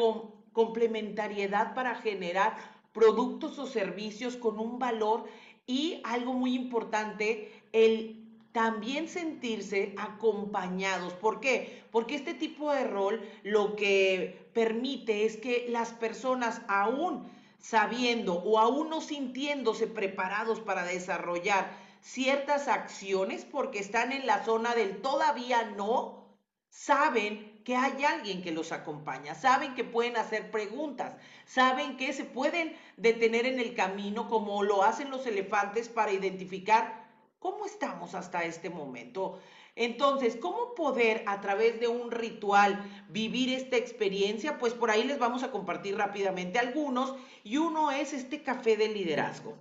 complementariedad para generar productos o servicios con un valor y algo muy importante, el también sentirse acompañados. ¿Por qué? Porque este tipo de rol lo que permite es que las personas aún sabiendo o aún no sintiéndose preparados para desarrollar ciertas acciones porque están en la zona del todavía no, saben que hay alguien que los acompaña, saben que pueden hacer preguntas, saben que se pueden detener en el camino como lo hacen los elefantes para identificar ¿Cómo estamos hasta este momento? Entonces, ¿cómo poder a través de un ritual vivir esta experiencia? Pues por ahí les vamos a compartir rápidamente algunos y uno es este café de liderazgo.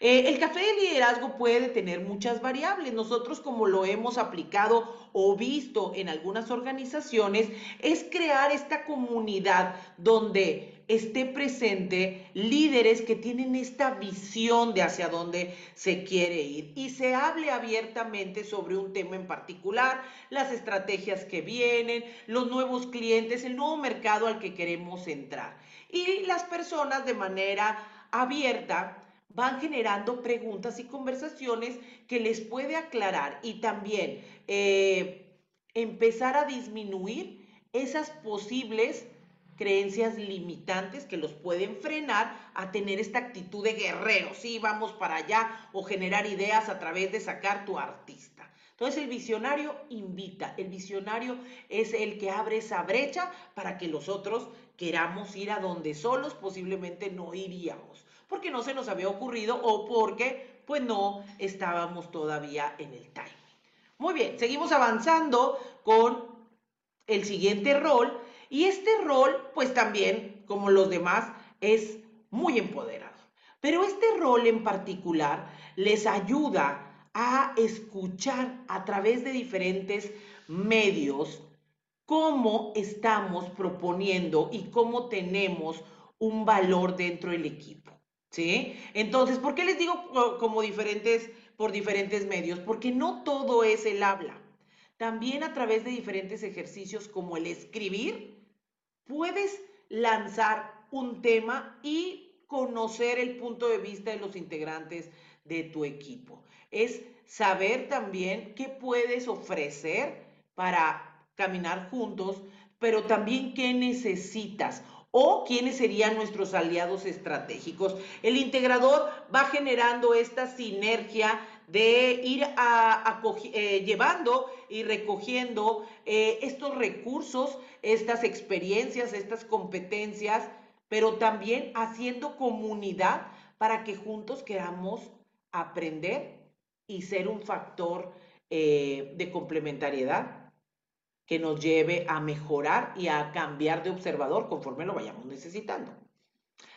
Eh, el café de liderazgo puede tener muchas variables. Nosotros como lo hemos aplicado o visto en algunas organizaciones, es crear esta comunidad donde esté presente líderes que tienen esta visión de hacia dónde se quiere ir y se hable abiertamente sobre un tema en particular, las estrategias que vienen, los nuevos clientes, el nuevo mercado al que queremos entrar. Y las personas de manera abierta van generando preguntas y conversaciones que les puede aclarar y también eh, empezar a disminuir esas posibles creencias limitantes que los pueden frenar a tener esta actitud de guerrero, sí, vamos para allá, o generar ideas a través de sacar tu artista. Entonces el visionario invita, el visionario es el que abre esa brecha para que los otros queramos ir a donde solos posiblemente no iríamos porque no se nos había ocurrido o porque pues no estábamos todavía en el time. Muy bien, seguimos avanzando con el siguiente rol y este rol pues también como los demás es muy empoderado. Pero este rol en particular les ayuda a escuchar a través de diferentes medios cómo estamos proponiendo y cómo tenemos un valor dentro del equipo. ¿Sí? Entonces, ¿por qué les digo como diferentes, por diferentes medios? Porque no todo es el habla. También a través de diferentes ejercicios como el escribir, puedes lanzar un tema y conocer el punto de vista de los integrantes de tu equipo. Es saber también qué puedes ofrecer para caminar juntos, pero también qué necesitas o quiénes serían nuestros aliados estratégicos. El integrador va generando esta sinergia de ir a, eh, llevando y recogiendo eh, estos recursos, estas experiencias, estas competencias, pero también haciendo comunidad para que juntos queramos aprender y ser un factor eh, de complementariedad que nos lleve a mejorar y a cambiar de observador conforme lo vayamos necesitando.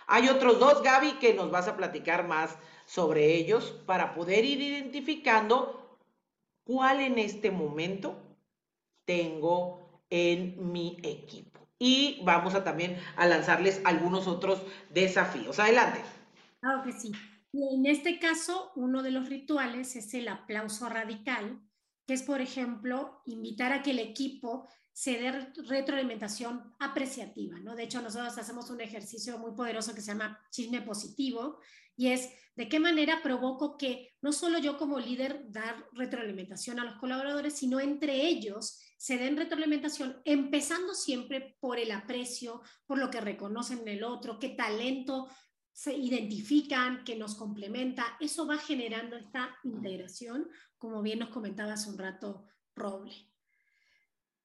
Hay otros dos, Gaby, que nos vas a platicar más sobre ellos para poder ir identificando cuál en este momento tengo en mi equipo. Y vamos a también a lanzarles algunos otros desafíos. Adelante. Claro que sí. en este caso, uno de los rituales es el aplauso radical, que es, por ejemplo, invitar a que el equipo se dé retroalimentación apreciativa, ¿no? De hecho, nosotros hacemos un ejercicio muy poderoso que se llama chisme positivo y es de qué manera provoco que no solo yo como líder dar retroalimentación a los colaboradores, sino entre ellos se den retroalimentación, empezando siempre por el aprecio, por lo que reconocen en el otro, qué talento se identifican, que nos complementa, eso va generando esta integración, como bien nos comentaba hace un rato Roble.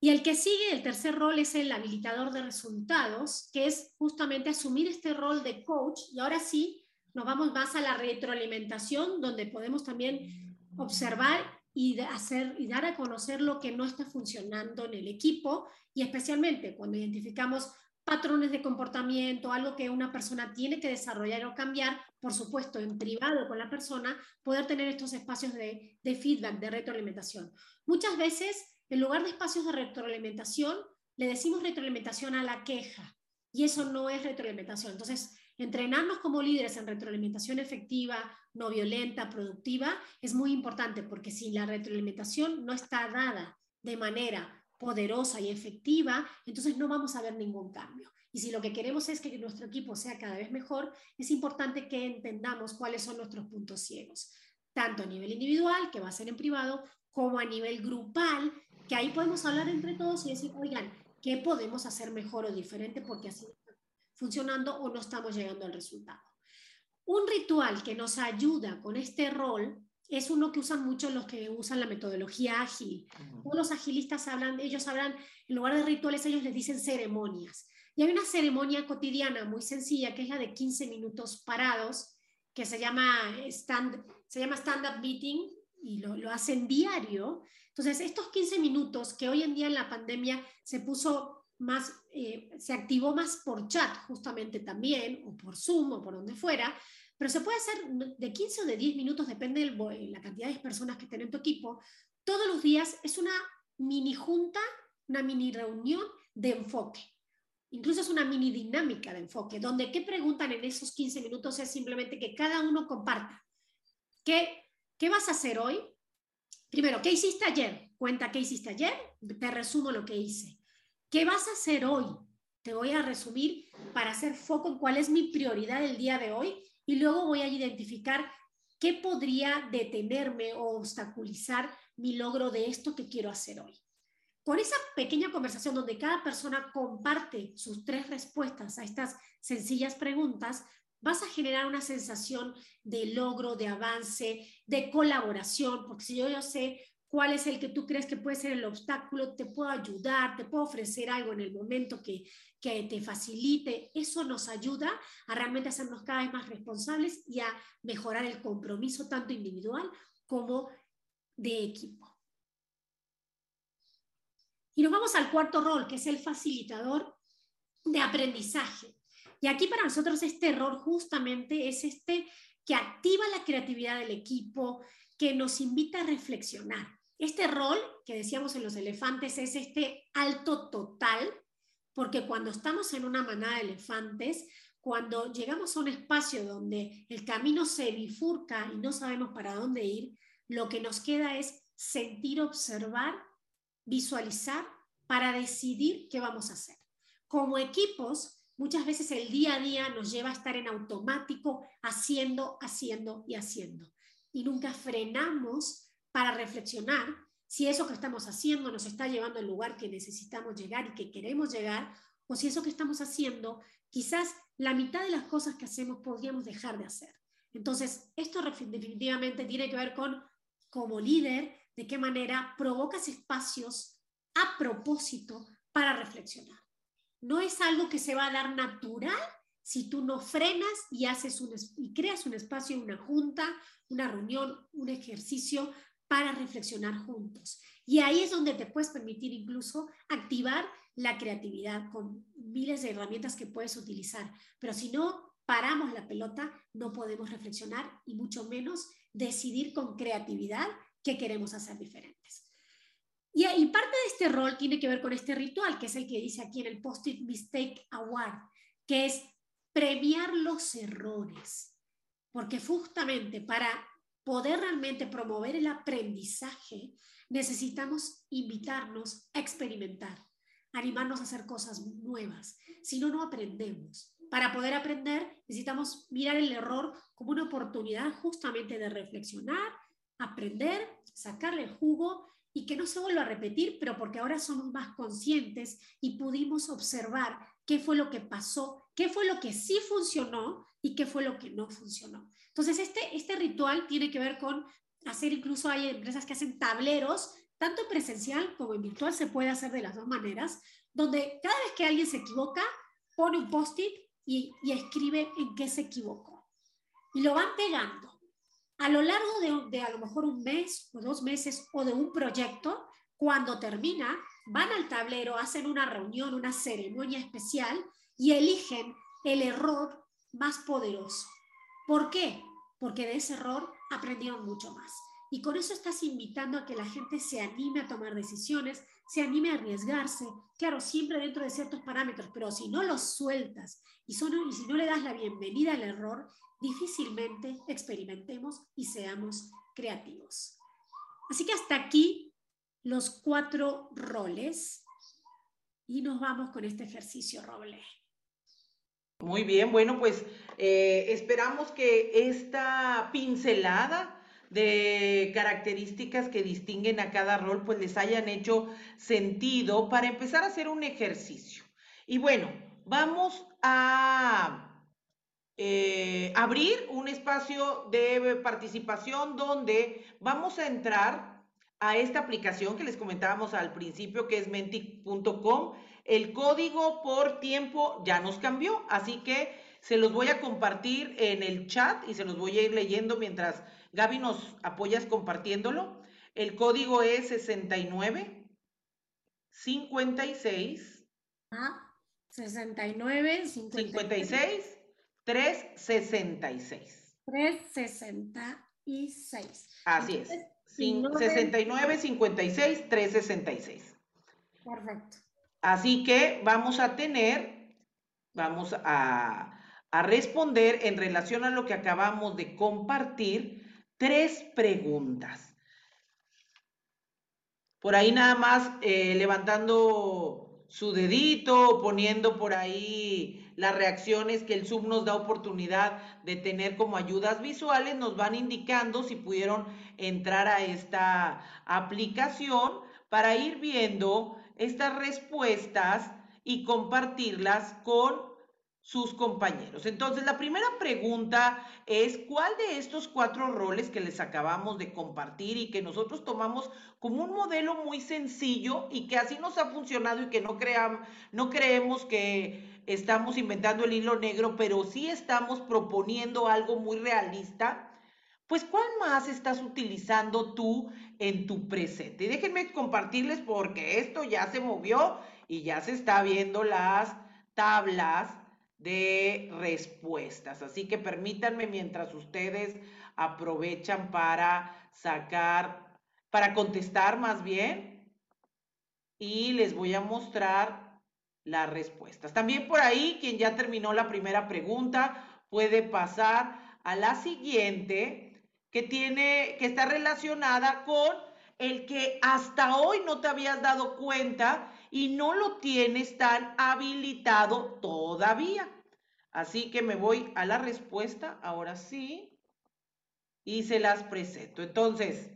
Y el que sigue, el tercer rol, es el habilitador de resultados, que es justamente asumir este rol de coach. Y ahora sí, nos vamos más a la retroalimentación, donde podemos también observar y, hacer, y dar a conocer lo que no está funcionando en el equipo, y especialmente cuando identificamos patrones de comportamiento, algo que una persona tiene que desarrollar o cambiar, por supuesto, en privado con la persona, poder tener estos espacios de, feedback, de retroalimentación. Muchas veces, en lugar de espacios de retroalimentación, le decimos retroalimentación a la queja, y eso no es retroalimentación. Entonces, entrenarnos como líderes en retroalimentación efectiva, no violenta, productiva, es muy importante, porque si la retroalimentación no está dada de manera poderosa y efectiva, entonces no vamos a ver ningún cambio. Y si lo que queremos es que nuestro equipo sea cada vez mejor, es importante que entendamos cuáles son nuestros puntos ciegos, tanto a nivel individual, que va a ser en privado, como a nivel grupal, que ahí podemos hablar entre todos y decir, oigan, ¿qué podemos hacer mejor o diferente porque así está funcionando o no estamos llegando al resultado? Un ritual que nos ayuda con este rol es uno que usan mucho los que usan la metodología ágil. Todos los agilistas hablan, ellos hablan, en lugar de rituales, ellos les dicen ceremonias. Y hay una ceremonia cotidiana muy sencilla, que es la de 15 minutos parados, que se llama stand, se llama stand-up meeting y lo, lo hacen diario. Entonces, estos 15 minutos que hoy en día en la pandemia se puso más, eh, se activó más por chat justamente también, o por Zoom, o por donde fuera, pero se puede hacer de 15 o de 10 minutos, depende de la cantidad de personas que estén en tu equipo. Todos los días es una mini junta, una mini reunión de enfoque. Incluso es una mini dinámica de enfoque, donde qué preguntan en esos 15 minutos es simplemente que cada uno comparta. ¿Qué, qué vas a hacer hoy? Primero, ¿qué hiciste ayer? Cuenta qué hiciste ayer, te resumo lo que hice. ¿Qué vas a hacer hoy? Te voy a resumir para hacer foco en cuál es mi prioridad el día de hoy y luego voy a identificar qué podría detenerme o obstaculizar mi logro de esto que quiero hacer hoy. Con esa pequeña conversación donde cada persona comparte sus tres respuestas a estas sencillas preguntas, vas a generar una sensación de logro, de avance, de colaboración, porque si yo, sé cuál es el que tú crees que puede ser el obstáculo, te puedo ayudar, te puedo ofrecer algo en el momento que, que te facilite. Eso nos ayuda a realmente hacernos cada vez más responsables y a mejorar el compromiso tanto individual como de equipo. Y nos vamos al cuarto rol, que es el facilitador de aprendizaje. Y aquí para nosotros este rol justamente es este que activa la creatividad del equipo, que nos invita a reflexionar. Este rol que decíamos en los elefantes es este alto total, porque cuando estamos en una manada de elefantes, cuando llegamos a un espacio donde el camino se bifurca y no sabemos para dónde ir, lo que nos queda es sentir, observar, visualizar para decidir qué vamos a hacer. Como equipos, muchas veces el día a día nos lleva a estar en automático, haciendo, haciendo y haciendo. Y nunca frenamos para reflexionar si eso que estamos haciendo nos está llevando al lugar que necesitamos llegar y que queremos llegar, o si eso que estamos haciendo, quizás la mitad de las cosas que hacemos podríamos dejar de hacer. Entonces, esto definitivamente tiene que ver con, como líder, de qué manera provocas espacios a propósito para reflexionar. No es algo que se va a dar natural si tú no frenas y, haces un, y creas un espacio, una junta, una reunión, un ejercicio para reflexionar juntos. Y ahí es donde te puedes permitir incluso activar la creatividad con miles de herramientas que puedes utilizar. Pero si no paramos la pelota, no podemos reflexionar y mucho menos decidir con creatividad qué queremos hacer diferentes. Y, parte de este rol tiene que ver con este ritual, que es el que dice aquí en el Post-it Mistake Award, que es premiar los errores. Porque justamente para poder realmente promover el aprendizaje, necesitamos invitarnos a experimentar, animarnos a hacer cosas nuevas. Si no, no aprendemos. Para poder aprender, necesitamos mirar el error como una oportunidad justamente de reflexionar, aprender, sacarle jugo y que no se vuelva a repetir, pero porque ahora somos más conscientes y pudimos observar qué fue lo que pasó, qué fue lo que sí funcionó y qué fue lo que no funcionó. Entonces, este, este ritual tiene que ver con hacer, incluso hay empresas que hacen tableros, tanto presencial como en virtual, se puede hacer de las dos maneras, donde cada vez que alguien se equivoca, pone un post-it y, y escribe en qué se equivocó. Y lo van pegando a lo largo de, de, a lo mejor un mes o dos meses o de un proyecto, cuando termina, van al tablero, hacen una reunión, una ceremonia especial y eligen el error más poderoso. ¿Por qué? Porque de ese error aprendieron mucho más. Y con eso estás invitando a que la gente se anime a tomar decisiones, se anime a arriesgarse, claro, siempre dentro de ciertos parámetros, pero si no los sueltas y, y si no le das la bienvenida al error, difícilmente experimentemos y seamos creativos. Así que hasta aquí los cuatro roles y nos vamos con este ejercicio, Roble. Muy bien, bueno, pues eh, esperamos que esta pincelada de características que distinguen a cada rol, pues les hayan hecho sentido para empezar a hacer un ejercicio. Y bueno, vamos a eh, abrir un espacio de participación donde vamos a entrar a esta aplicación que les comentábamos al principio, que es mentic.com. El código por tiempo ya nos cambió, así que se los voy a compartir en el chat y se los voy a ir leyendo mientras Gaby nos apoyas compartiéndolo. El código es 69 56 ah, 69 56 366. 366. Así es. 69, 56, 366. Perfecto. Así que vamos a tener, vamos a, a responder en relación a lo que acabamos de compartir, tres preguntas. Por ahí nada más eh, levantando su dedito, poniendo por ahí las reacciones que el Zoom nos da oportunidad de tener como ayudas visuales, nos van indicando si pudieron entrar a esta aplicación para ir viendo estas respuestas y compartirlas con sus compañeros. Entonces, la primera pregunta es, ¿cuál de estos cuatro roles que les acabamos de compartir y que nosotros tomamos como un modelo muy sencillo y que así nos ha funcionado y que no, creamos, no creemos que estamos inventando el hilo negro, pero sí estamos proponiendo algo muy realista? Pues, ¿cuál más estás utilizando tú en tu presente? déjenme compartirles porque esto ya se movió y ya se está viendo las tablas de respuestas. Así que permítanme mientras ustedes aprovechan para sacar, para contestar más bien, y les voy a mostrar las respuestas. También por ahí, quien ya terminó la primera pregunta, puede pasar a la siguiente, que tiene, que está relacionada con el que hasta hoy no te habías dado cuenta y no lo tienes tan habilitado todavía. Así que me voy a la respuesta, ahora sí, y se las presento. Entonces,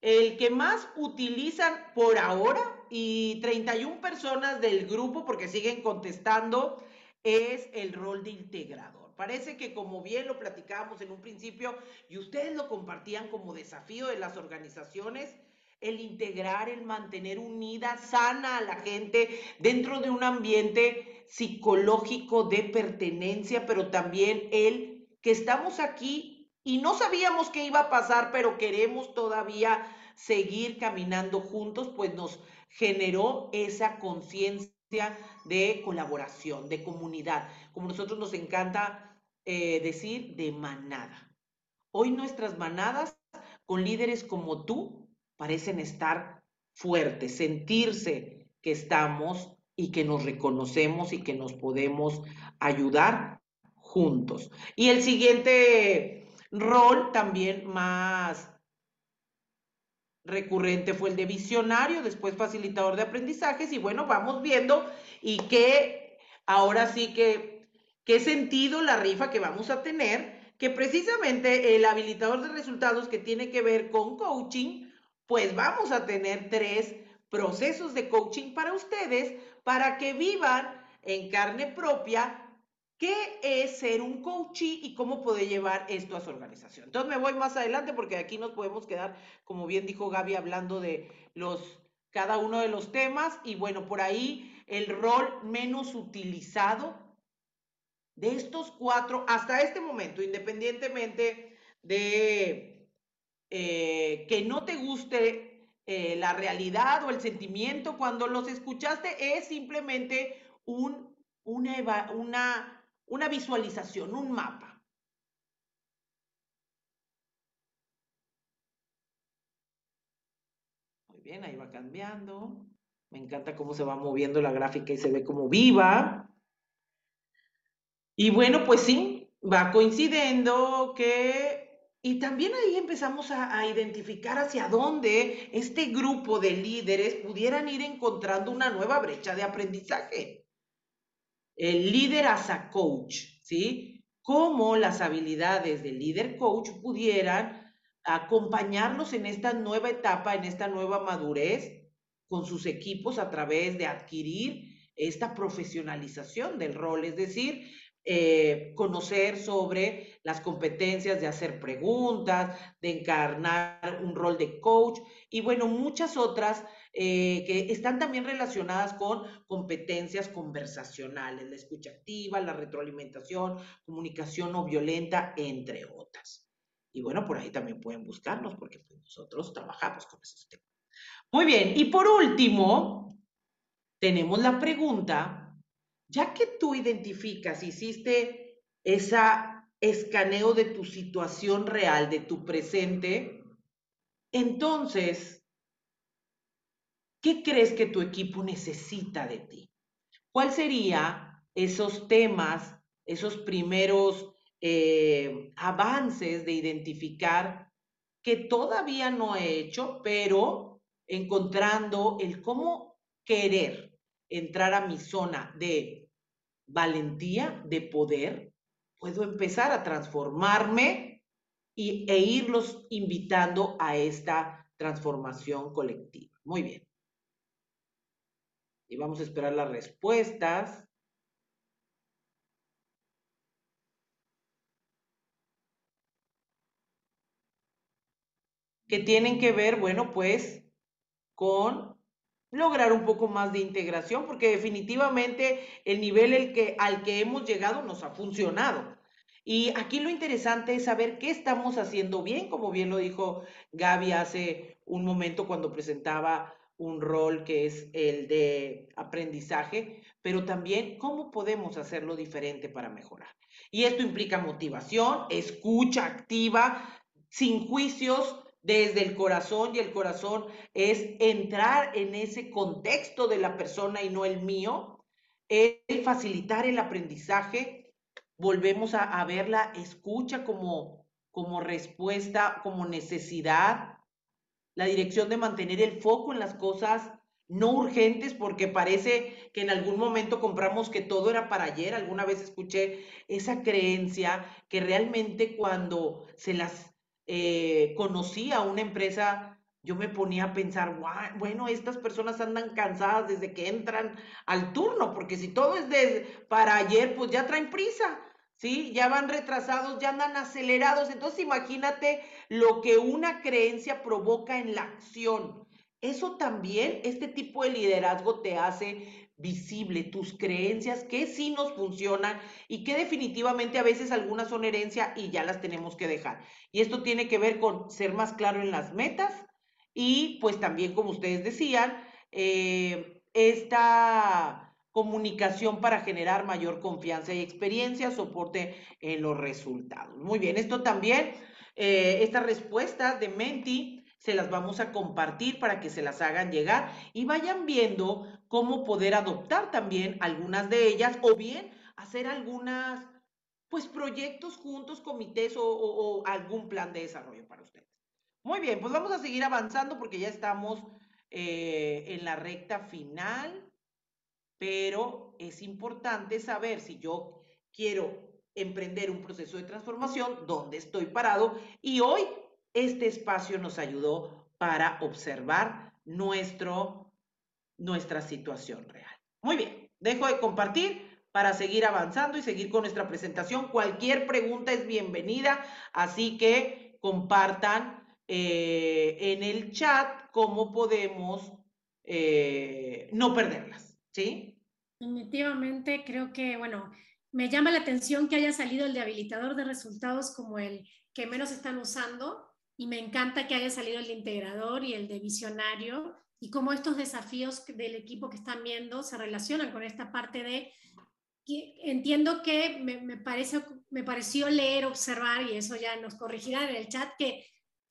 el que más utilizan por ahora y 31 personas del grupo, porque siguen contestando, es el rol de integrador. Parece que como bien lo platicábamos en un principio y ustedes lo compartían como desafío de las organizaciones, el integrar, el mantener unida, sana a la gente dentro de un ambiente psicológico de pertenencia, pero también el que estamos aquí y no sabíamos qué iba a pasar, pero queremos todavía seguir caminando juntos, pues nos generó esa conciencia de colaboración, de comunidad, como nosotros nos encanta eh, decir, de manada. Hoy nuestras manadas con líderes como tú parecen estar fuertes, sentirse que estamos y que nos reconocemos y que nos podemos ayudar juntos. Y el siguiente rol también más recurrente fue el de visionario, después facilitador de aprendizajes y bueno, vamos viendo y qué ahora sí que qué sentido la rifa que vamos a tener, que precisamente el habilitador de resultados que tiene que ver con coaching pues vamos a tener tres procesos de coaching para ustedes para que vivan en carne propia qué es ser un coach y cómo puede llevar esto a su organización. Entonces me voy más adelante porque aquí nos podemos quedar, como bien dijo Gaby, hablando de los cada uno de los temas y bueno, por ahí el rol menos utilizado de estos cuatro hasta este momento, independientemente de eh, que no te guste eh, la realidad o el sentimiento cuando los escuchaste, es simplemente un, una, una, una visualización, un mapa. Muy bien, ahí va cambiando. Me encanta cómo se va moviendo la gráfica y se ve como viva. Y bueno, pues sí, va coincidiendo que y también ahí empezamos a, identificar hacia dónde este grupo de líderes pudieran ir encontrando una nueva brecha de aprendizaje. El líder as a coach, ¿sí? Cómo las habilidades del líder coach pudieran acompañarnos en esta nueva etapa, en esta nueva madurez con sus equipos a través de adquirir esta profesionalización del rol, es decir, eh, conocer sobre las competencias de hacer preguntas, de encarnar un rol de coach y bueno, muchas otras eh, que están también relacionadas con competencias conversacionales, la escucha activa, la retroalimentación, comunicación no violenta, entre otras. Y bueno, por ahí también pueden buscarnos porque pues, nosotros trabajamos con esos temas. Muy bien, y por último, tenemos la pregunta ya que tú identificas, hiciste esa escaneo de tu situación real, de tu presente, entonces, ¿qué crees que tu equipo necesita de ti? ¿Cuál sería esos temas, esos primeros eh, avances de identificar que todavía no he hecho, pero encontrando el cómo querer entrar a mi zona de valentía, de poder, puedo empezar a transformarme y, e irlos invitando a esta transformación colectiva. Muy bien. Y vamos a esperar las respuestas. que tienen que ver, bueno, pues con lograr un poco más de integración, porque definitivamente el nivel el que, al que hemos llegado nos ha funcionado. Y aquí lo interesante es saber qué estamos haciendo bien, como bien lo dijo Gaby hace un momento cuando presentaba un rol que es el de aprendizaje, pero también cómo podemos hacerlo diferente para mejorar. Y esto implica motivación, escucha activa, sin juicios, desde el corazón y el corazón es entrar en ese contexto de la persona y no el mío, el facilitar el aprendizaje, volvemos a, ver la escucha como, como respuesta, como necesidad, la dirección de mantener el foco en las cosas no urgentes, porque parece que en algún momento compramos que todo era para ayer. Alguna vez escuché esa creencia que realmente cuando se las eh, conocí a una empresa, yo me ponía a pensar, bueno, estas personas andan cansadas desde que entran al turno, porque si todo es de para ayer, pues ya traen prisa. ¿sí? Ya van retrasados, ya andan acelerados. Entonces imagínate lo que una creencia provoca en la acción. Eso también, este tipo de liderazgo te hace visible tus creencias que sí nos funcionan y que definitivamente a veces algunas son herencia y ya las tenemos que dejar. Y esto tiene que ver con ser más claro en las metas y pues también, como ustedes decían, eh, esta comunicación para generar mayor confianza y experiencia, soporte en los resultados. Muy bien, esto también, eh, estas respuestas de Menti se las vamos a compartir para que se las hagan llegar y vayan viendo cómo poder adoptar también algunas de ellas o bien hacer algunas, pues proyectos juntos, comités o algún plan de desarrollo para ustedes. Muy bien, pues vamos a seguir avanzando porque ya estamos eh, en la recta final pero es importante saber si yo quiero emprender un proceso de transformación, dónde estoy parado. Y hoy este espacio nos ayudó para observar nuestro, nuestra situación real. Muy bien, dejo de compartir para seguir avanzando y seguir con nuestra presentación. Cualquier pregunta es bienvenida, así que compartan eh, en el chat cómo podemos eh, no perderlas, ¿sí? Definitivamente creo que, bueno, me llama la atención que haya salido el de habilitador de resultados como el que menos están usando y me encanta que haya salido el de integrador y el de visionario y cómo estos desafíos del equipo que están viendo se relacionan con esta parte de entiendo que me, me, parece, me pareció leer, observar, y eso ya nos corregirán en el chat, que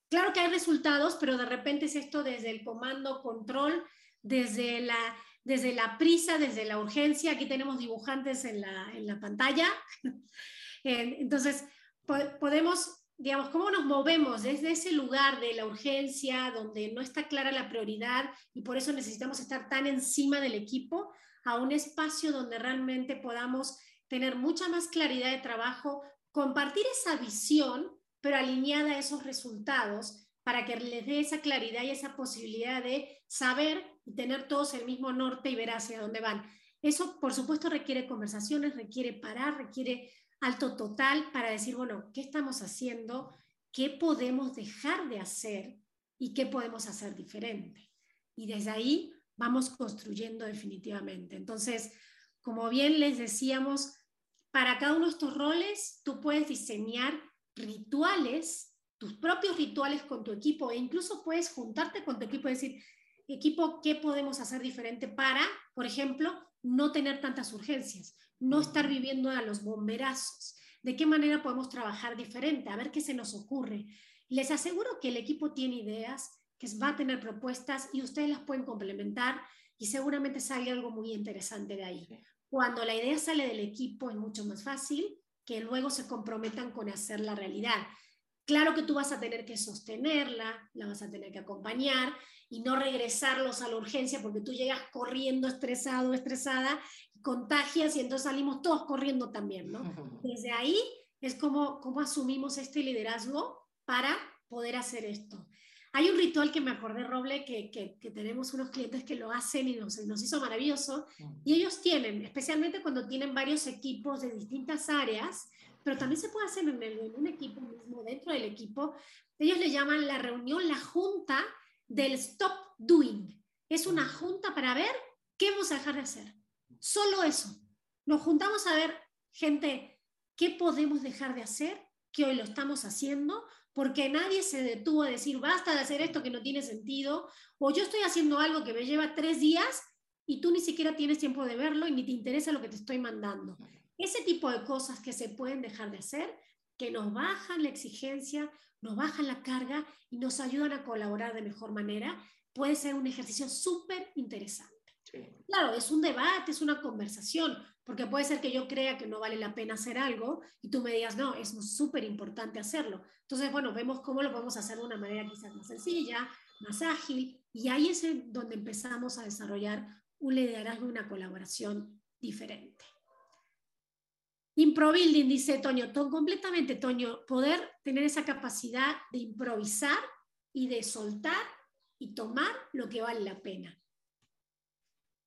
claro que hay resultados, pero de repente es esto desde el comando, control, desde la desde la prisa, desde la urgencia. Aquí tenemos dibujantes en la, pantalla. *laughs* Entonces, podemos, digamos, cómo nos movemos desde ese lugar de la urgencia, donde no está clara la prioridad y por eso necesitamos estar tan encima del equipo, a un espacio donde realmente podamos tener mucha más claridad de trabajo, compartir esa visión, pero alineada a esos resultados para que les dé esa claridad y esa posibilidad de saber y tener todos el mismo norte y ver hacia dónde van. Eso, por supuesto, requiere conversaciones, requiere parar, requiere alto total para decir, bueno, ¿qué estamos haciendo? ¿Qué podemos dejar de hacer? ¿Y qué podemos hacer diferente? Y desde ahí vamos construyendo definitivamente. Entonces, como bien les decíamos, para cada uno de estos roles, tú puedes diseñar rituales tus propios rituales con tu equipo e incluso puedes juntarte con tu equipo y decir, equipo, ¿qué podemos hacer diferente para, por ejemplo, no tener tantas urgencias, no estar viviendo a los bomberazos? ¿De qué manera podemos trabajar diferente? A ver qué se nos ocurre. Les aseguro que el equipo tiene ideas, que va a tener propuestas y ustedes las pueden complementar y seguramente sale algo muy interesante de ahí. Cuando la idea sale del equipo es mucho más fácil que luego se comprometan con hacer la realidad. Claro que tú vas a tener que sostenerla, la vas a tener que acompañar y no regresarlos a la urgencia porque tú llegas corriendo estresado, estresada, contagias y entonces salimos todos corriendo también, ¿no? Desde ahí es como, como asumimos este liderazgo para poder hacer esto. Hay un ritual que me acordé, Roble, que, que, tenemos unos clientes que lo hacen y nos, nos hizo maravilloso. Y ellos tienen, especialmente cuando tienen varios equipos de distintas áreas, pero también se puede hacer en, un equipo mismo, dentro del equipo. Ellos le llaman la reunión, la junta del stop doing. Es una junta para ver qué vamos a dejar de hacer. Solo eso. Nos juntamos a ver, gente, qué podemos dejar de hacer, que hoy lo estamos haciendo, porque nadie se detuvo a decir, basta de hacer esto que no tiene sentido, o yo estoy haciendo algo que me lleva tres días y tú ni siquiera tienes tiempo de verlo y ni te interesa lo que te estoy mandando. Ese tipo de cosas que se pueden dejar de hacer, que nos bajan la exigencia, nos bajan la carga y nos ayudan a colaborar de mejor manera, puede ser un ejercicio súper interesante. Claro, es un debate, es una conversación. porque puede ser que yo crea que no vale la pena hacer algo y tú me digas, no, es súper importante hacerlo. Entonces, bueno, vemos cómo lo podemos hacer de una manera quizás más sencilla, más ágil, y ahí es donde empezamos a desarrollar un liderazgo y una colaboración diferente. Improbuilding, dice Toño, completamente, Toño, poder tener esa capacidad de improvisar y de soltar y tomar lo que vale la pena.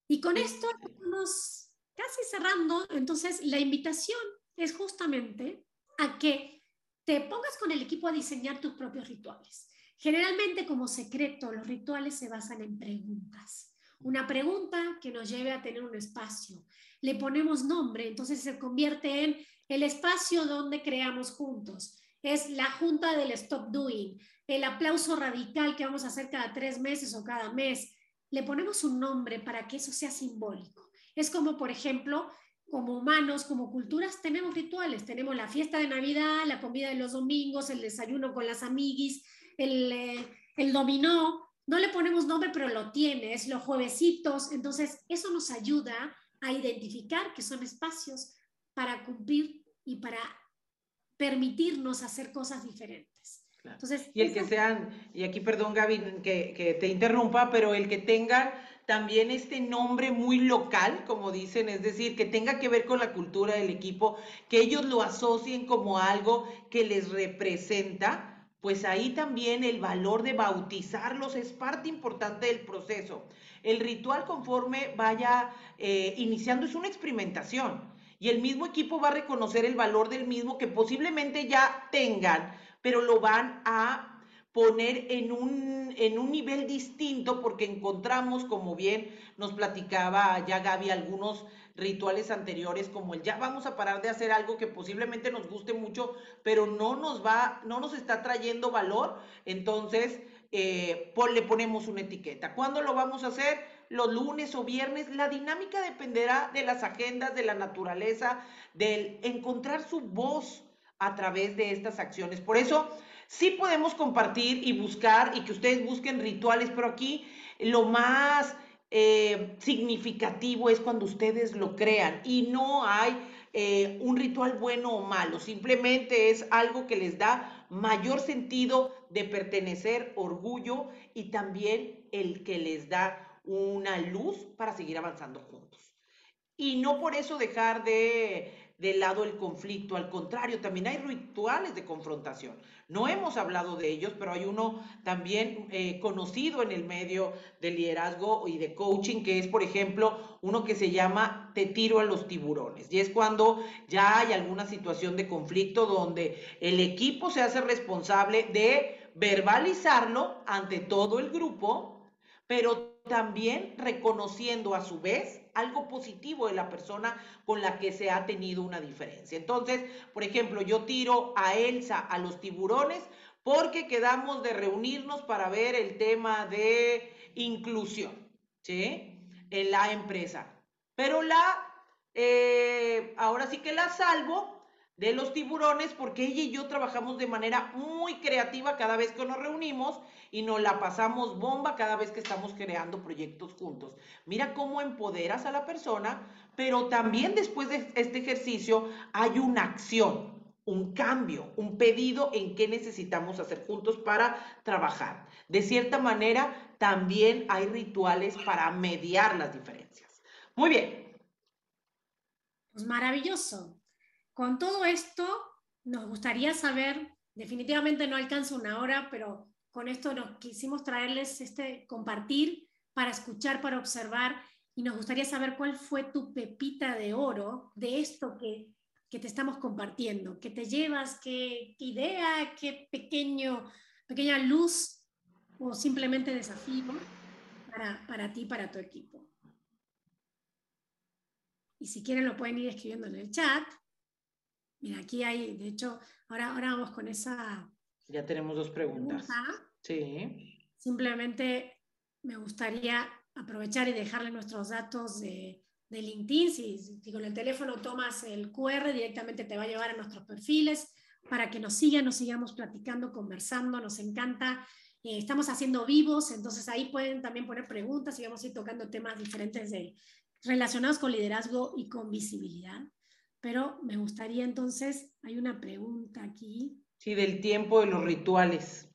Y con esto estamos casi cerrando, entonces la invitación es justamente a que te pongas con el equipo a diseñar tus propios rituales. Generalmente como secreto, los rituales se basan en preguntas. Una pregunta que nos lleve a tener un espacio. Le ponemos nombre, entonces se convierte en el espacio donde creamos juntos. Es la junta del stop doing, el aplauso radical que vamos a hacer cada tres meses o cada mes. Le ponemos un nombre para que eso sea simbólico. Es como, por ejemplo, como humanos, como culturas, tenemos rituales. Tenemos la fiesta de Navidad, la comida de los domingos, el desayuno con las amiguis, el, eh, el dominó. No le ponemos nombre, pero lo tiene, es los juevesitos. Entonces, eso nos ayuda a identificar que son espacios para cumplir y para permitirnos hacer cosas diferentes. Entonces, y el que sean, y aquí perdón Gaby que, que, te interrumpa, pero el que tengan también este nombre muy local, como dicen, es decir, que tenga que ver con la cultura del equipo, que ellos lo asocien como algo que les representa, pues ahí también el valor de bautizarlos es parte importante del proceso. El ritual conforme vaya eh, iniciando es una experimentación y el mismo equipo va a reconocer el valor del mismo que posiblemente ya tengan pero lo van a poner en un, en un nivel distinto porque encontramos, como bien nos platicaba ya Gaby, algunos rituales anteriores como el ya vamos a parar de hacer algo que posiblemente nos guste mucho, pero no nos va, no nos está trayendo valor, entonces eh, le ponemos una etiqueta. ¿Cuándo lo vamos a hacer? Los lunes o viernes. La dinámica dependerá de las agendas, de la naturaleza, del encontrar su voz a través de estas acciones. Por eso, sí podemos compartir y buscar y que ustedes busquen rituales, pero aquí lo más eh, significativo es cuando ustedes lo crean y no hay eh, un ritual bueno o malo, simplemente es algo que les da mayor sentido de pertenecer, orgullo y también el que les da una luz para seguir avanzando juntos. Y no por eso dejar de del lado el conflicto, al contrario, también hay rituales de confrontación. No hemos hablado de ellos, pero hay uno también eh, conocido en el medio del liderazgo y de coaching, que es, por ejemplo, uno que se llama te tiro a los tiburones. Y es cuando ya hay alguna situación de conflicto donde el equipo se hace responsable de verbalizarlo ante todo el grupo, pero también reconociendo a su vez algo positivo de la persona con la que se ha tenido una diferencia. Entonces, por ejemplo, yo tiro a Elsa a los tiburones porque quedamos de reunirnos para ver el tema de inclusión, ¿sí? En la empresa. Pero la, eh, ahora sí que la salvo de los tiburones porque ella y yo trabajamos de manera muy creativa cada vez que nos reunimos y nos la pasamos bomba cada vez que estamos creando proyectos juntos. Mira cómo empoderas a la persona, pero también después de este ejercicio hay una acción, un cambio, un pedido en qué necesitamos hacer juntos para trabajar. De cierta manera, también hay rituales para mediar las diferencias. Muy bien. Pues maravilloso. Con todo esto, nos gustaría saber, definitivamente no alcanza una hora, pero con esto nos quisimos traerles este compartir para escuchar, para observar, y nos gustaría saber cuál fue tu pepita de oro de esto que, te estamos compartiendo, que te llevas, qué, idea, qué pequeño, pequeña luz o simplemente desafío para, para ti, para tu equipo. Y si quieren lo pueden ir escribiendo en el chat Mira, aquí hay, de hecho, ahora, ahora vamos con esa... Ya tenemos dos preguntas. Sí. Simplemente me gustaría aprovechar y dejarle nuestros datos de, de LinkedIn. Si, con el teléfono tomas el QR, directamente te va a llevar a nuestros perfiles para que nos sigan, nos sigamos platicando, conversando. Nos encanta. Eh, estamos haciendo vivos, entonces ahí pueden también poner preguntas y vamos a ir tocando temas diferentes de relacionados con liderazgo y con visibilidad. Pero me gustaría entonces, hay una pregunta aquí. Sí, del tiempo de los rituales.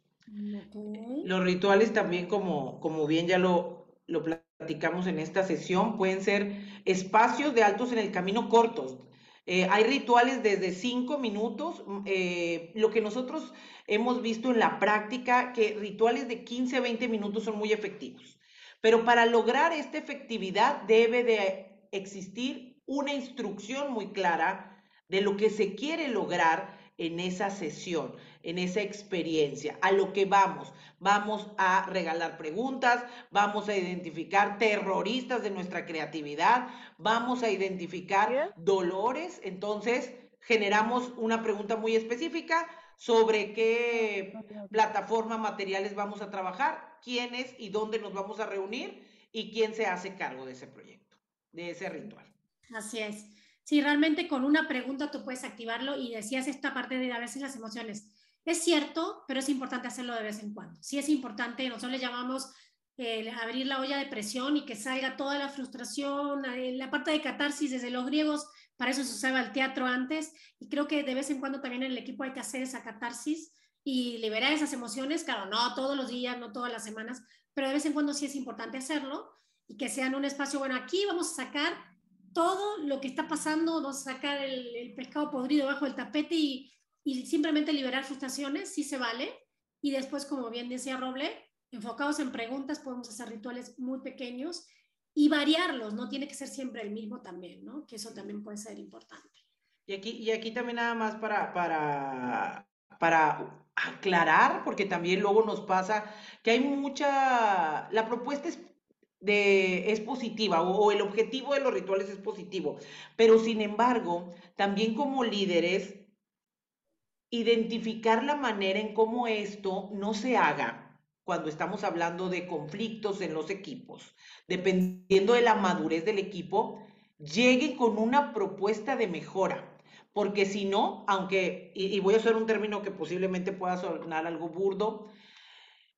Los rituales también, como, como bien ya lo, lo platicamos en esta sesión, pueden ser espacios de altos en el camino cortos. Eh, hay rituales desde cinco minutos. Mm, eh, lo que nosotros hemos visto en la práctica, que rituales de 15 a 20 minutos son muy efectivos. Pero para lograr esta efectividad debe de existir una instrucción muy clara de lo que se quiere lograr en esa sesión, en esa experiencia, a lo que vamos. Vamos a regalar preguntas, vamos a identificar terroristas de nuestra creatividad, vamos a identificar dolores, entonces generamos una pregunta muy específica sobre qué plataforma materiales vamos a trabajar, quiénes y dónde nos vamos a reunir y quién se hace cargo de ese proyecto, de ese ritual. Así es. Sí, realmente con una pregunta tú puedes activarlo y decías esta parte de a veces las emociones. Es cierto, pero es importante hacerlo de vez en cuando. Sí es importante, nosotros le llamamos eh, abrir la olla de presión y que salga toda la frustración, eh, la parte de catarsis desde los griegos, para eso se usaba el teatro antes y creo que de vez en cuando también en el equipo hay que hacer esa catarsis y liberar esas emociones, claro, no todos los días, no todas las semanas, pero de vez en cuando sí es importante hacerlo y que sea en un espacio, bueno, aquí vamos a sacar todo lo que está pasando, no sacar el, pescado podrido bajo el tapete y, simplemente liberar frustraciones, sí se vale. Y después, como bien decía Roble, enfocados en preguntas, podemos hacer rituales muy pequeños y variarlos, no tiene que ser siempre el mismo también, ¿no? Que eso también puede ser importante. Y aquí, y aquí también nada más para, para, para aclarar, porque también luego nos pasa que hay mucha, la propuesta es es positiva o, el objetivo de los rituales es positivo, pero sin embargo, también como líderes, identificar la manera en cómo esto no se haga cuando estamos hablando de conflictos en los equipos, dependiendo de la madurez del equipo, llegue con una propuesta de mejora. Porque si no, aunque, y, y voy a usar un término que posiblemente pueda sonar algo burdo,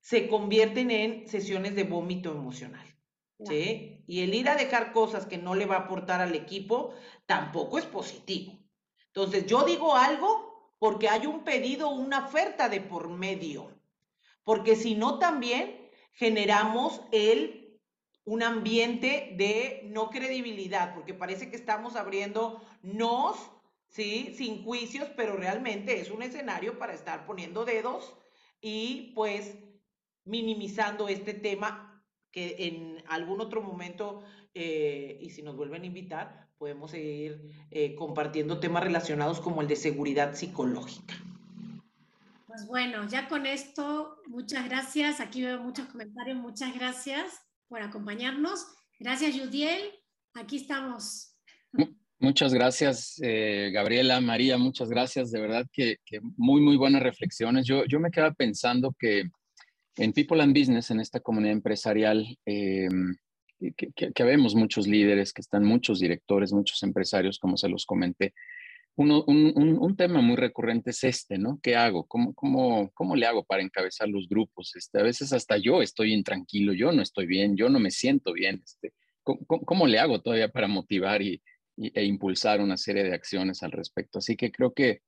se convierten en sesiones de vómito emocional. Y el ir a dejar cosas que no le va a aportar al equipo tampoco es positivo. Entonces, yo digo algo porque hay un pedido, una oferta de por medio. Porque si no, también generamos el, un ambiente de no credibilidad, porque parece que estamos abriendo nos, ¿sí? Sin juicios, pero realmente es un escenario para estar poniendo dedos y pues minimizando este tema que en algún otro momento, eh, y si nos vuelven a invitar, podemos seguir eh, compartiendo temas relacionados como el de seguridad psicológica. Pues bueno, ya con esto, muchas gracias. Aquí veo muchos comentarios. Muchas gracias por acompañarnos. Gracias, Judiel. Aquí estamos. Muchas gracias, eh, Gabriela, María, muchas gracias. De verdad que, que, muy, muy buenas reflexiones. Yo, yo me quedaba pensando que en People and Business, en esta comunidad empresarial, eh, que, vemos muchos líderes, que están muchos directores, muchos empresarios, como se los comenté. un, tema muy recurrente es este, ¿no? ¿Qué hago? ¿Cómo, cómo, cómo le hago para encabezar los grupos? Este, a veces hasta yo estoy intranquilo, yo no estoy bien, yo no me siento bien. Este, ¿cómo, le hago todavía para motivar y, e impulsar una serie de acciones al respecto? Así que creo que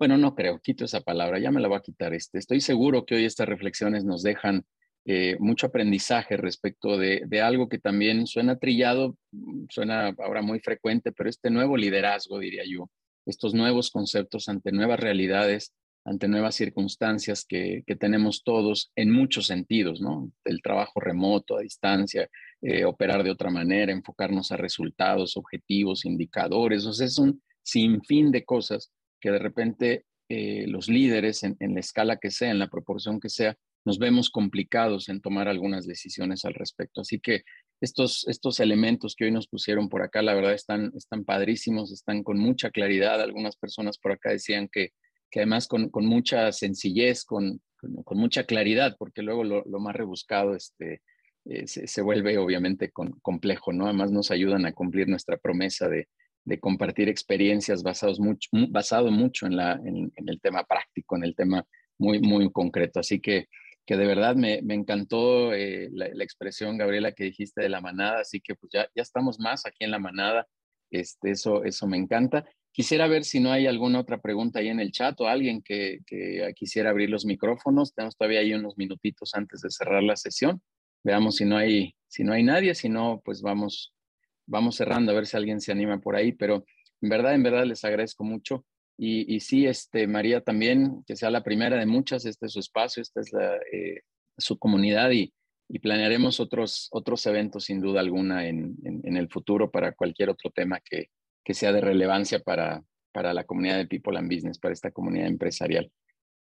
bueno, no creo, quito esa palabra, ya me la voy a quitar. Este. Estoy seguro que hoy estas reflexiones nos dejan eh, mucho aprendizaje respecto de, algo que también suena trillado, mm, suena ahora muy frecuente, pero este nuevo liderazgo, diría yo, estos nuevos conceptos ante nuevas realidades, ante nuevas circunstancias que, tenemos todos en muchos sentidos, ¿no? El trabajo remoto, a distancia, eh, operar de otra manera, enfocarnos a resultados, objetivos, indicadores, o sea, es un sinfín de cosas que de repente eh, los líderes, en, la escala que sea, en la proporción que sea, nos vemos complicados en tomar algunas decisiones al respecto. Así que estos, estos elementos que hoy nos pusieron por acá, la verdad, están, están padrísimos, están con mucha claridad. Algunas personas por acá decían que, que además con, con mucha sencillez, con, con, mucha claridad, porque luego lo, más rebuscado este, eh, se, se, vuelve obviamente complejo, ¿no? Además nos ayudan a cumplir nuestra promesa de, de compartir experiencias basados mucho, basado mucho en, la, en, el tema práctico, en el tema muy, muy concreto. Así que que de verdad me, me encantó eh, la, expresión, Gabriela, que dijiste de la manada, así que pues ya, ya estamos más aquí en la manada, este, eso, eso me encanta. Quisiera ver si no hay alguna otra pregunta ahí en el chat o alguien que, que quisiera abrir los micrófonos. Tenemos todavía ahí unos minutitos antes de cerrar la sesión. Veamos si no hay, si no hay nadie, si no, pues vamos, vamos cerrando a ver si alguien se anima por ahí, pero en verdad, en verdad les agradezco mucho. Y, y sí, este, María también, que sea la primera de muchas, este es su espacio, esta es la, eh, su comunidad y, y, planearemos otros, otros eventos sin duda alguna en, en, el futuro para cualquier otro tema que, que sea de relevancia para, para la comunidad de People and Business, para esta comunidad empresarial.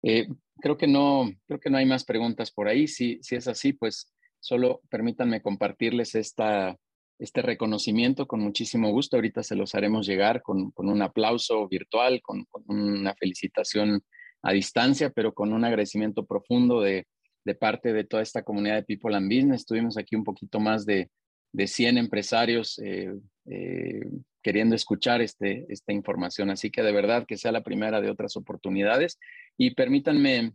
Eh, creo, que no, creo que no hay más preguntas por ahí. Si, si es así, pues solo permítanme compartirles esta, este reconocimiento con muchísimo gusto. Ahorita se los haremos llegar con, un aplauso virtual, con, una felicitación a distancia, pero con un agradecimiento profundo de, parte de toda esta comunidad de People and Business. Tuvimos aquí un poquito más de, de 100 empresarios eh, eh, queriendo escuchar este, esta información. Así que de verdad que sea la primera de otras oportunidades. Y permítanme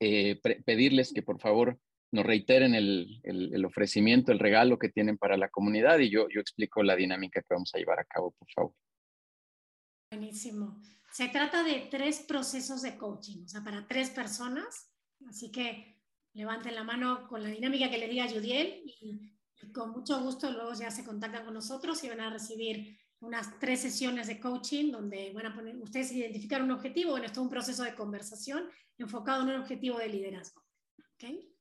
eh, pedirles que por favor nos reiteren el, ofrecimiento, el regalo que tienen para la comunidad y yo, yo explico la dinámica que vamos a llevar a cabo, por favor. Buenísimo. Se trata de tres procesos de coaching, o sea, para tres personas. Así que levanten la mano con la dinámica que le diga Judiel y, con mucho gusto luego ya se contactan con nosotros y van a recibir unas tres sesiones de coaching donde van a poner, ustedes identificar un objetivo, bueno, esto es un proceso de conversación enfocado en un objetivo de liderazgo. ¿Okay?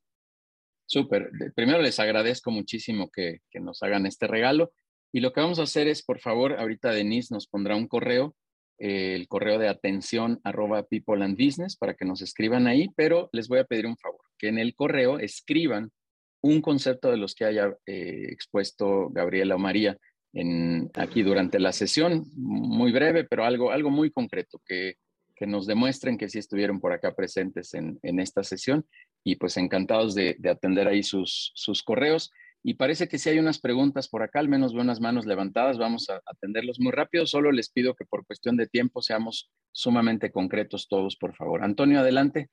Súper. Primero les agradezco muchísimo que, nos hagan este regalo. Y lo que vamos a hacer es, por favor, ahorita Denise nos pondrá un correo, eh, el correo de atención arroba people and business para que nos escriban ahí, pero les voy a pedir un favor, que en el correo escriban un concepto de los que haya eh, expuesto Gabriela o María en, aquí durante la sesión, muy breve, pero algo, algo muy concreto, que, que nos demuestren que sí estuvieron por acá presentes en, en esta sesión y pues encantados de, atender ahí sus, sus correos. Y parece que si hay unas preguntas por acá, al menos veo unas manos levantadas, vamos a atenderlos muy rápido. Solo les pido que por cuestión de tiempo seamos sumamente concretos todos, por favor. Antonio, adelante.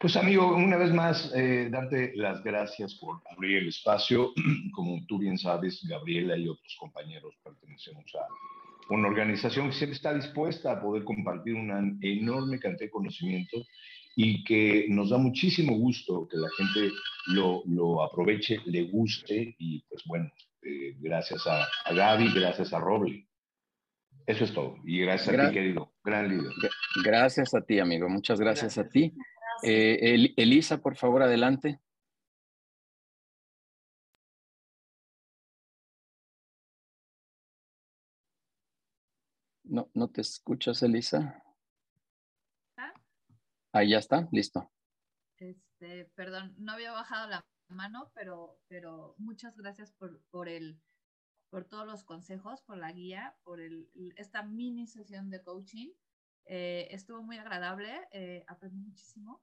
Pues amigo, una vez más, eh, darte las gracias por abrir el espacio. *clears throat* Como tú bien sabes, Gabriela y otros compañeros pertenecemos a una organización que siempre está dispuesta a poder compartir una enorme cantidad de conocimiento y que nos da muchísimo gusto que la gente lo, lo aproveche, le guste y pues bueno, eh, gracias a, a, Gaby, gracias a Roble. Eso es todo. Y gracias a ti, querido, gran líder. Gracias a ti, amigo. Muchas gracias, a ti. Eh, Elisa, por favor, adelante. No, no te escuchas, Elisa. Ahí ya está, listo. Este, perdón, no había bajado la mano, pero, pero muchas gracias por, por, el, por todos los consejos, por la guía, por el, esta mini sesión de coaching. Eh, estuvo muy agradable, eh, aprendí muchísimo.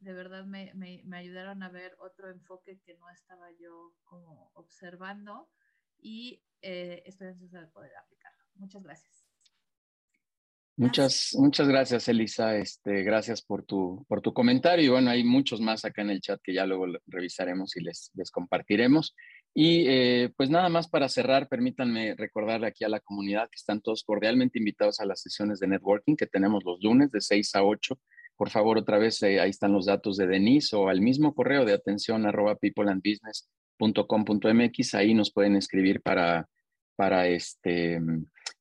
De verdad me, me, ayudaron a ver otro enfoque que no estaba yo como observando y eh, estoy ansiosa de poder aplicarlo. Muchas gracias. Muchas, muchas gracias, Elisa. Este, gracias por tu, por tu comentario. Y bueno, hay muchos más acá en el chat que ya luego revisaremos y les, les compartiremos. Y eh, pues nada más para cerrar, permítanme recordarle aquí a la comunidad que están todos cordialmente invitados a las sesiones de networking que tenemos los lunes de 6 a 8. Por favor, otra vez eh, ahí están los datos de Denise o al mismo correo de atención arroba peopleandbusiness.com.mx. Ahí nos pueden escribir para, para este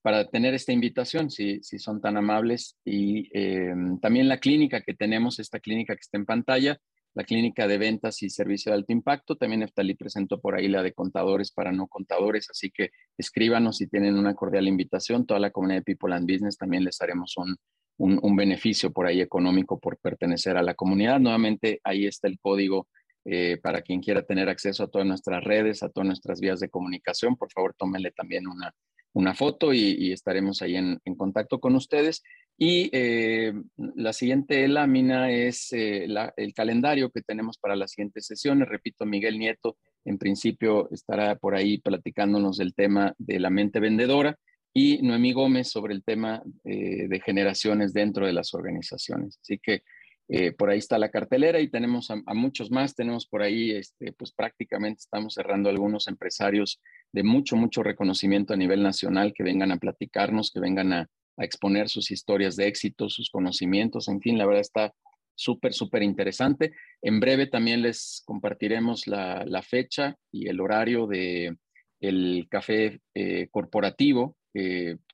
para tener esta invitación, si, si son tan amables. Y eh, también la clínica que tenemos, esta clínica que está en pantalla, la clínica de ventas y servicio de alto impacto. También Eftalí presentó por ahí la de contadores para no contadores, así que escríbanos si tienen una cordial invitación. Toda la comunidad de People and Business también les haremos un, un, un beneficio por ahí económico por pertenecer a la comunidad. Nuevamente, ahí está el código eh, para quien quiera tener acceso a todas nuestras redes, a todas nuestras vías de comunicación. Por favor, tómenle también una, una foto y, estaremos ahí en, contacto con ustedes. Y eh, la siguiente lámina es eh, el calendario que tenemos para las siguientes sesiones. Repito, Miguel Nieto en principio estará por ahí platicándonos del tema de la mente vendedora y Noemí Gómez sobre el tema de generaciones dentro de las organizaciones. Así que Eh, por ahí está la cartelera y tenemos a, muchos más. Tenemos por ahí, este, pues prácticamente estamos cerrando algunos empresarios de mucho, mucho reconocimiento a nivel nacional que vengan a platicarnos, que vengan a, exponer sus historias de éxito, sus conocimientos. En fin, la verdad está súper, súper interesante. En breve también les compartiremos la, fecha y el horario de el café eh, corporativo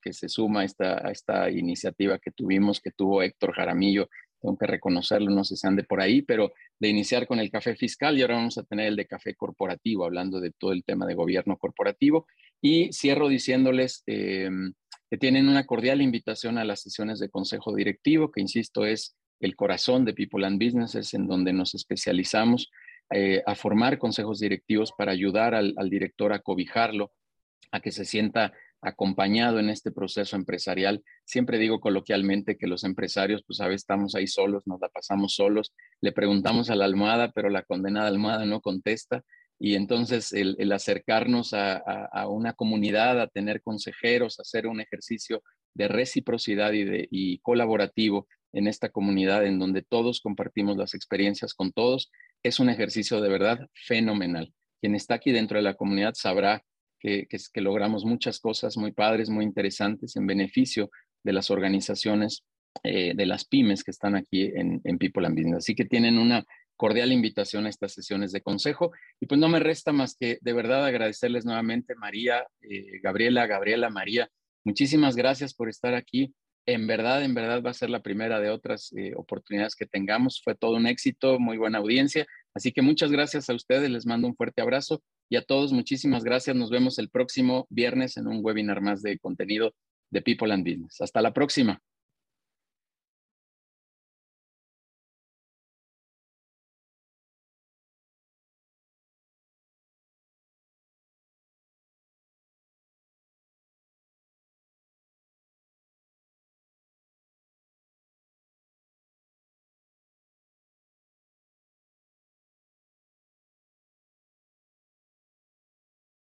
que se suma a esta, a esta iniciativa que tuvimos, que tuvo Héctor Jaramillo tengo que reconocerlo, no sé si ande por ahí, pero de iniciar con el café fiscal y ahora vamos a tener el de café corporativo, hablando de todo el tema de gobierno corporativo. Y cierro diciéndoles em, que tienen una cordial invitación a las sesiones de consejo directivo, que insisto es el corazón de People and Businesses, en donde nos especializamos eh, a formar consejos directivos para ayudar al director a cobijarlo, a que se sienta acompañado en este proceso empresarial. Siempre digo coloquialmente que los empresarios, pues a veces estamos ahí solos, nos la pasamos solos, le preguntamos a la almohada, pero la condenada almohada no contesta. Y entonces el, acercarnos a, una comunidad, a tener consejeros, hacer un ejercicio de reciprocidad y colaborativo en esta comunidad en donde todos compartimos las experiencias con todos, es un ejercicio de verdad fenomenal. Quien está aquí dentro de la comunidad sabrá que, logramos muchas cosas muy padres, muy interesantes en beneficio de las organizaciones, eh, de las pymes que están aquí en, People and Business. Así que tienen una cordial invitación a estas sesiones de consejo. Y pues no me resta más que de verdad agradecerles nuevamente, María, eh, Gabriela, Gabriela, María. Muchísimas gracias por estar aquí. En verdad, en verdad va a ser la primera de otras eh, oportunidades que tengamos. Fue todo un éxito, muy buena audiencia. Así que muchas gracias a ustedes, les mando un fuerte abrazo y a todos muchísimas gracias. Nos vemos el próximo viernes en un webinar más de contenido de People and Business. Hasta la próxima.